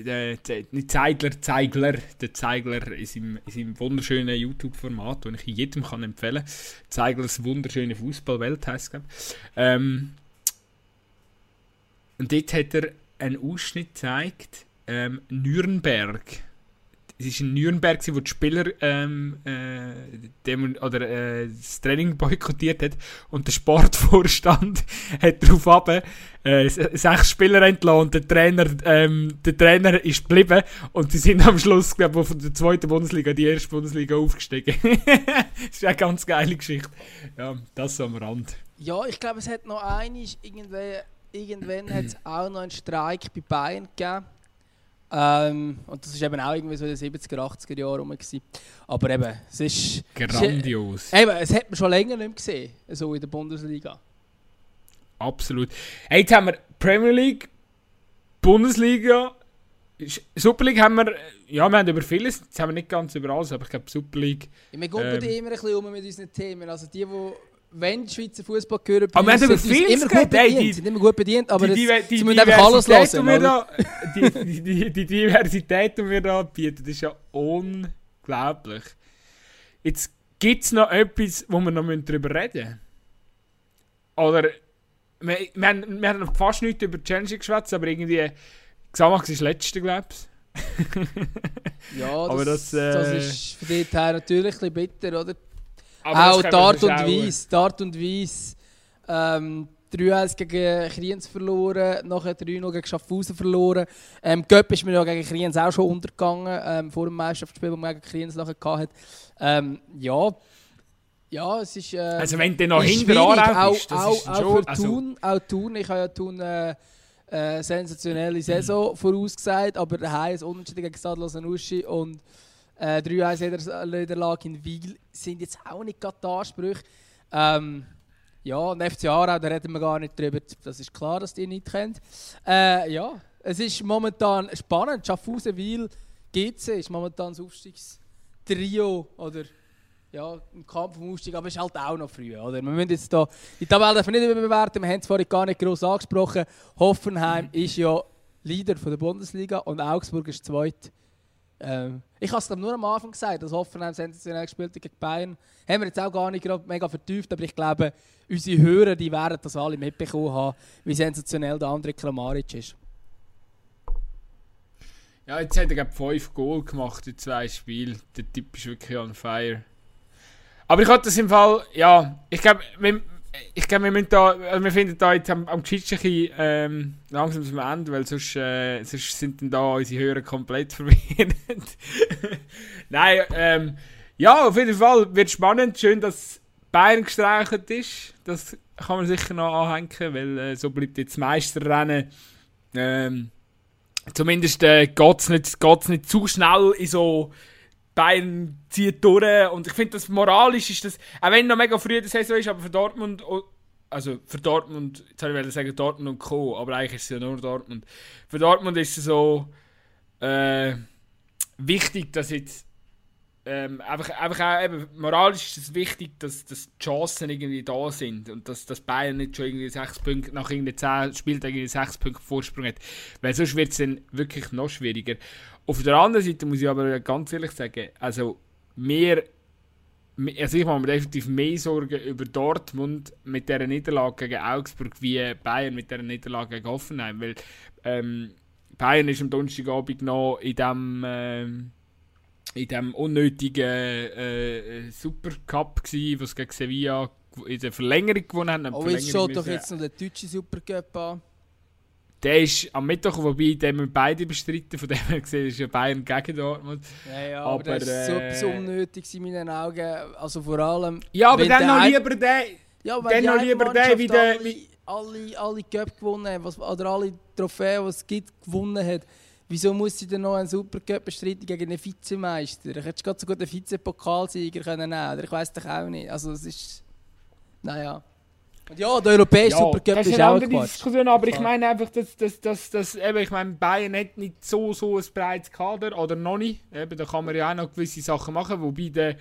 der, Zeidler, Zeigler. Der Zeigler in seinem, in seinem wunderschönen YouTube-Format, das ich jedem kann empfehlen kann. Zeiglers wunderschöne Fußballwelt heisst es, ähm, und dort hat er einen Ausschnitt gezeigt, ähm, Nürnberg. Es war in Nürnberg, wo die Spieler ähm, äh, oder, äh, das Training boykottiert hat und der Sportvorstand hat darauf ab, äh, sechs Spieler entlassen und der Trainer, ähm, der Trainer ist geblieben und sie sind am Schluss, glaube ich, von der zweiten Bundesliga die erste Bundesliga aufgestiegen. das ist eine ganz geile Geschichte. Ja, das so am Rand. Ja, ich glaube, es hat noch eine irgendwann hat es auch noch einen Streik bei Bayern gegeben. Ähm, und das war eben auch irgendwie so in den 70er, 80er Jahren rum. Aber eben, es ist... Grandios. Ist, eben, es hat man schon länger nicht mehr gesehen, so in der Bundesliga. Absolut. Hey, jetzt haben wir Premier League, Bundesliga, Super League haben wir, ja, wir haben über vieles, jetzt haben wir nicht ganz über alles, aber ich glaube Super League... Ja, wir gehen ähm, immer ein bisschen um mit unseren Themen, also die, die wenn die Schweizer Fußball gehören, aber wir haben viel immer gut bedient, die, sind immer gut bedient, aber die, die, die, sie müssen einfach alles lassen. Die, die, die, Diversität, die wir da bieten, das ist ja unglaublich. Jetzt gibt es noch etwas, wo wir noch darüber reden müssen. Oder, wir, wir, haben, wir haben fast nichts über Challenge geschwätzt, aber irgendwie, Xamax ist letzte, glaube ich. ja, das, das, äh, das ist für dich natürlich ein bisschen bitter, oder? Aber auch die Art und Weise, die Art und Weise. Ähm, 3-1 gegen Kriens verloren, nachher 3-0 gegen Schaffhausen verloren. Ähm, Göpp ist mir ja gegen Kriens auch schon untergegangen, ähm, vor dem Meisterschaftsspiel, das man gegen Kriens nachher hatte. Ähm, ja, ja, es ist. Äh, also, wenn du noch hinten anlaufst, auch, auch, auch für also Thun, auch Thun, ich habe ja Thun äh, äh, sensationelle Saison vorausgesagt, aber daheim ist Unentschieden gegen Stadlos Uschi und äh, 3-1 Niederlage in Wiel sind jetzt auch nicht gerade die Ansprüche. Ähm, ja, und FC Aarau, da reden wir gar nicht drüber. Das ist klar, dass die nicht kennt. Äh, ja, es ist momentan spannend. Schaffhausen, Wiel, GC ist momentan das Aufstiegstrio oder ja, im Kampf um Aufstieg, aber es ist halt auch noch früh. Oder? Wir müssen jetzt da, die Tabelle nicht überbewerten, wir haben es vorhin gar nicht groß angesprochen. Hoffenheim ist ja Leader von der Bundesliga und Augsburg ist zweit. Ähm, ich habe es nur am Anfang gesagt, dass Hoffenheim sensationell gespielt gegen Bayern. Haben wir jetzt auch gar nicht mega vertieft, aber ich glaube, unsere Hörer die werden das alle mitbekommen haben, wie sensationell der andere Kramaric ist. Ja, jetzt hat er glaube fünf Goal gemacht in zwei Spielen. Der Typ ist wirklich on fire. Aber ich hatte das im Fall, ja, ich glaube, ich glaube, wir, müssen da, also wir finden da jetzt am, am Geschichtlichen ähm, langsam zum Ende, weil sonst, äh, sonst sind dann da unsere Hörer komplett verwirrt. Nein, ähm, ja, auf jeden Fall wird spannend. Schön, dass Bayern gestreichelt ist. Das kann man sicher noch anhängen, weil äh, so bleibt jetzt Meisterrennen. Ähm, zumindest äh, geht es nicht, nicht zu schnell in so Bayern zieht durch und ich finde, das moralisch ist das, auch wenn noch mega früh der Saison ist, aber für Dortmund, also für Dortmund, jetzt habe ich sagen Dortmund und Co., aber eigentlich ist es ja nur Dortmund. Für Dortmund ist es so äh, wichtig, dass jetzt ähm, einfach, einfach auch, eben, moralisch ist es wichtig, dass, dass die Chancen irgendwie da sind und dass, dass Bayern nicht schon irgendwie sechs Punkte nach irgendwie zehn Spielen irgendwie sechs Punkte Vorsprung hat. Weil sonst wird es dann wirklich noch schwieriger. Auf der anderen Seite muss ich aber ganz ehrlich sagen, also mehr, also ich mache mir definitiv mehr Sorgen über Dortmund mit dieser Niederlage gegen Augsburg wie Bayern mit dieser Niederlage gegen Hoffenheim, weil ähm, Bayern ist am Donnerstagabend noch in dem ähm, in dem unnötigen äh, Supercup gsi, was gegen Sevilla in der Verlängerung gewonnen haben. Oh, jetzt schaut doch jetzt noch der deutsche Supercup an. Der ist am Mittwoch, wobei den wir beide bestritten, von dem her gesehen ist ja Bayern gegen Dortmund. Ja, ja, aber, aber das ist so äh, unnötig in meinen Augen. Also vor allem... Ja, aber dann noch lieber der... Ja, dann noch lieber der, wie der... Alle, alle Cup gewonnen haben, was, oder alle Trophäen, die es gibt, gewonnen hat. Wieso muss sie denn noch einen Supercup bestreiten gegen einen Vizemeister? Ich hätte gerade so gut einen Vizepokalsieger können nehmen oder ich weiß doch auch nicht. Also es ist... Naja. Ja, der europäische ja, Supercup ist, ist auch eine andere Diskussion, aber ich meine einfach, dass, dass, dass, dass eben, ich meine, Bayern hat nicht so, so ein breites Kader, oder noch nicht. Eben, da kann man ja auch noch gewisse Sachen machen, wobei der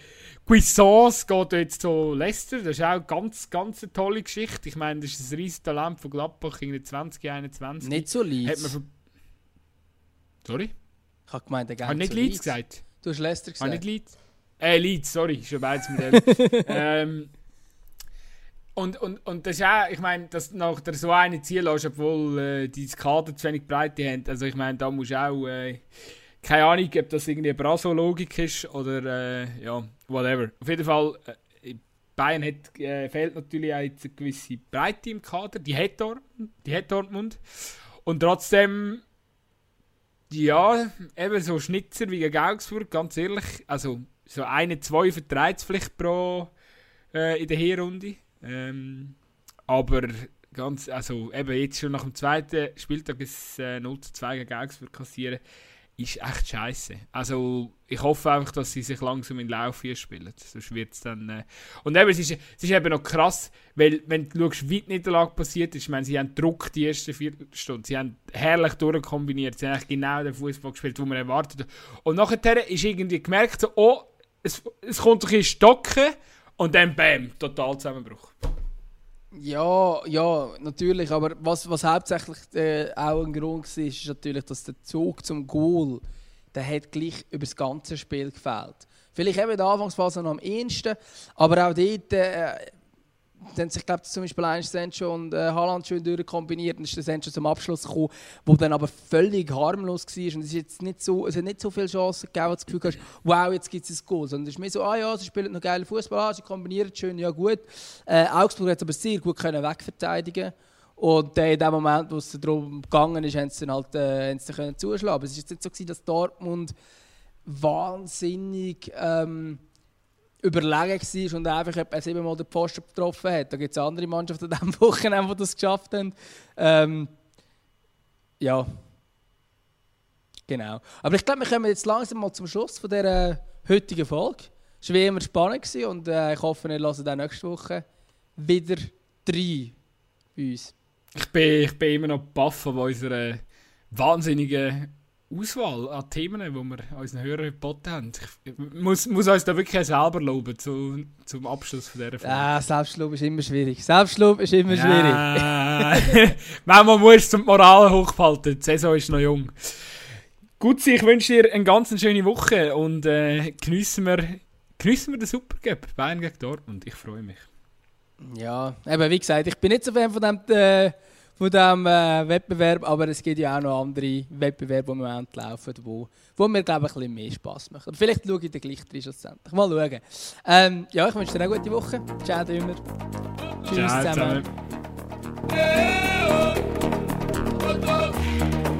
Cuisance geht jetzt zu Leicester, das ist auch eine ganz, ganz eine tolle Geschichte. Ich meine, das ist ein riesiges Talent von Gladbach in 2021. Nicht so Leeds. Sorry? Ich habe gemeint, der Habe nicht Leeds gesagt? Du hast Leicester gesagt. Habe nicht Leeds? Äh, Leeds, sorry, schon beides mit dem. ähm, und, und, und das ist auch, ich meine, dass nach der so eine Ziel hast, obwohl äh, die Kader zu wenig Breite haben. Also ich meine, da musst du auch, äh, keine Ahnung, ob das irgendwie eine Braso-Logik ist oder äh, ja, whatever. Auf jeden Fall, äh, Bayern hat, äh, fehlt natürlich auch jetzt eine gewisse Breite im Kader. Die hat, Dortmund, die hat Dortmund. Und trotzdem, ja, eben so Schnitzer wie gegen Augsburg, ganz ehrlich, also so eine, zwei vertreibt vielleicht pro äh, in der Hinrunde. Ähm, aber ganz, also eben jetzt schon nach dem zweiten Spieltag ist äh, 0 zu 2 gegen Augsburg kassieren, ist echt scheiße. Also ich hoffe einfach, dass sie sich langsam in den Lauf hier spielen. Sonst wird es dann. Äh und eben, es ist, es ist eben noch krass, weil wenn du schaust, wie die Niederlage passiert ist, ich meine, sie haben Druck die ersten Viertelstunde, sie haben herrlich durchkombiniert, sie haben eigentlich genau den Fußball gespielt, den man erwartet. Und nachher ist irgendwie gemerkt, so, oh, es, es kommt ein bisschen stocken und dann bam, total Zusammenbruch. Ja, ja, natürlich. Aber was, was hauptsächlich äh, auch ein Grund war, ist natürlich, dass der Zug zum Goal, der hat gleich über das ganze Spiel gefällt. Vielleicht eben in der Anfangsphase noch am ehesten, aber auch dort äh, dann sich glaube zum Beispiel ein Sancho und äh, Haaland schön durchkombiniert und ist der Sancho zum Abschluss gekommen, wo dann aber völlig harmlos war und es, ist jetzt nicht so, es hat nicht so viele Chancen gegeben, dass du das Gefühl hast, wow, jetzt gibt es ein Goal, sondern es ist mehr so, ah ja, sie spielen noch geile Fußball, ah, sie kombinieren schön, ja gut. Äh, Augsburg hat aber sehr gut können wegverteidigen und äh, in dem Moment, wo es darum gegangen ist, haben sie dann halt äh, sie können zuschlagen. Aber es ist jetzt nicht so gewesen, dass Dortmund wahnsinnig ähm, überlegen war und einfach etwa siebenmal den Posten getroffen hat. Da gibt es andere Mannschaften an diesem Wochenende, die das geschafft haben. Ähm, ja. Genau. Aber ich glaube, wir kommen jetzt langsam mal zum Schluss von dieser heutigen Folge. Es war wie immer spannend und äh, ich hoffe, ihr hört auch nächste Woche wieder drei bei uns. Ich bin, ich bin immer noch baff von unserer wahnsinnigen Auswahl an Themen, die wir unseren Hörern geboten haben. Ich muss, muss uns da wirklich selber loben zu, zum Abschluss von dieser Folge. Ja, Selbstlob ist immer schwierig. Selbstlob ist immer ja. schwierig. Manchmal musst du die Moral hochhalten. Die Saison ist noch jung. Gut, ich wünsche dir eine ganz schöne Woche und äh, geniessen, wir, geniessen wir den Supercup Bayern gegen Dortmund. Ich freue mich. Ja, eben wie gesagt, ich bin nicht so Fan von dem... Äh, von diesem äh, Wettbewerb, aber es gibt ja auch noch andere Wettbewerbe, die im Moment laufen, wo, wo mir, glaube ich, ein bisschen mehr Spass machen. Vielleicht schaue ich den gleich drin schlussendlich. Mal schauen. Ähm, ja, ich wünsche dir eine gute Woche. Ciao, immer. Tschüss Ciao, zusammen. zusammen.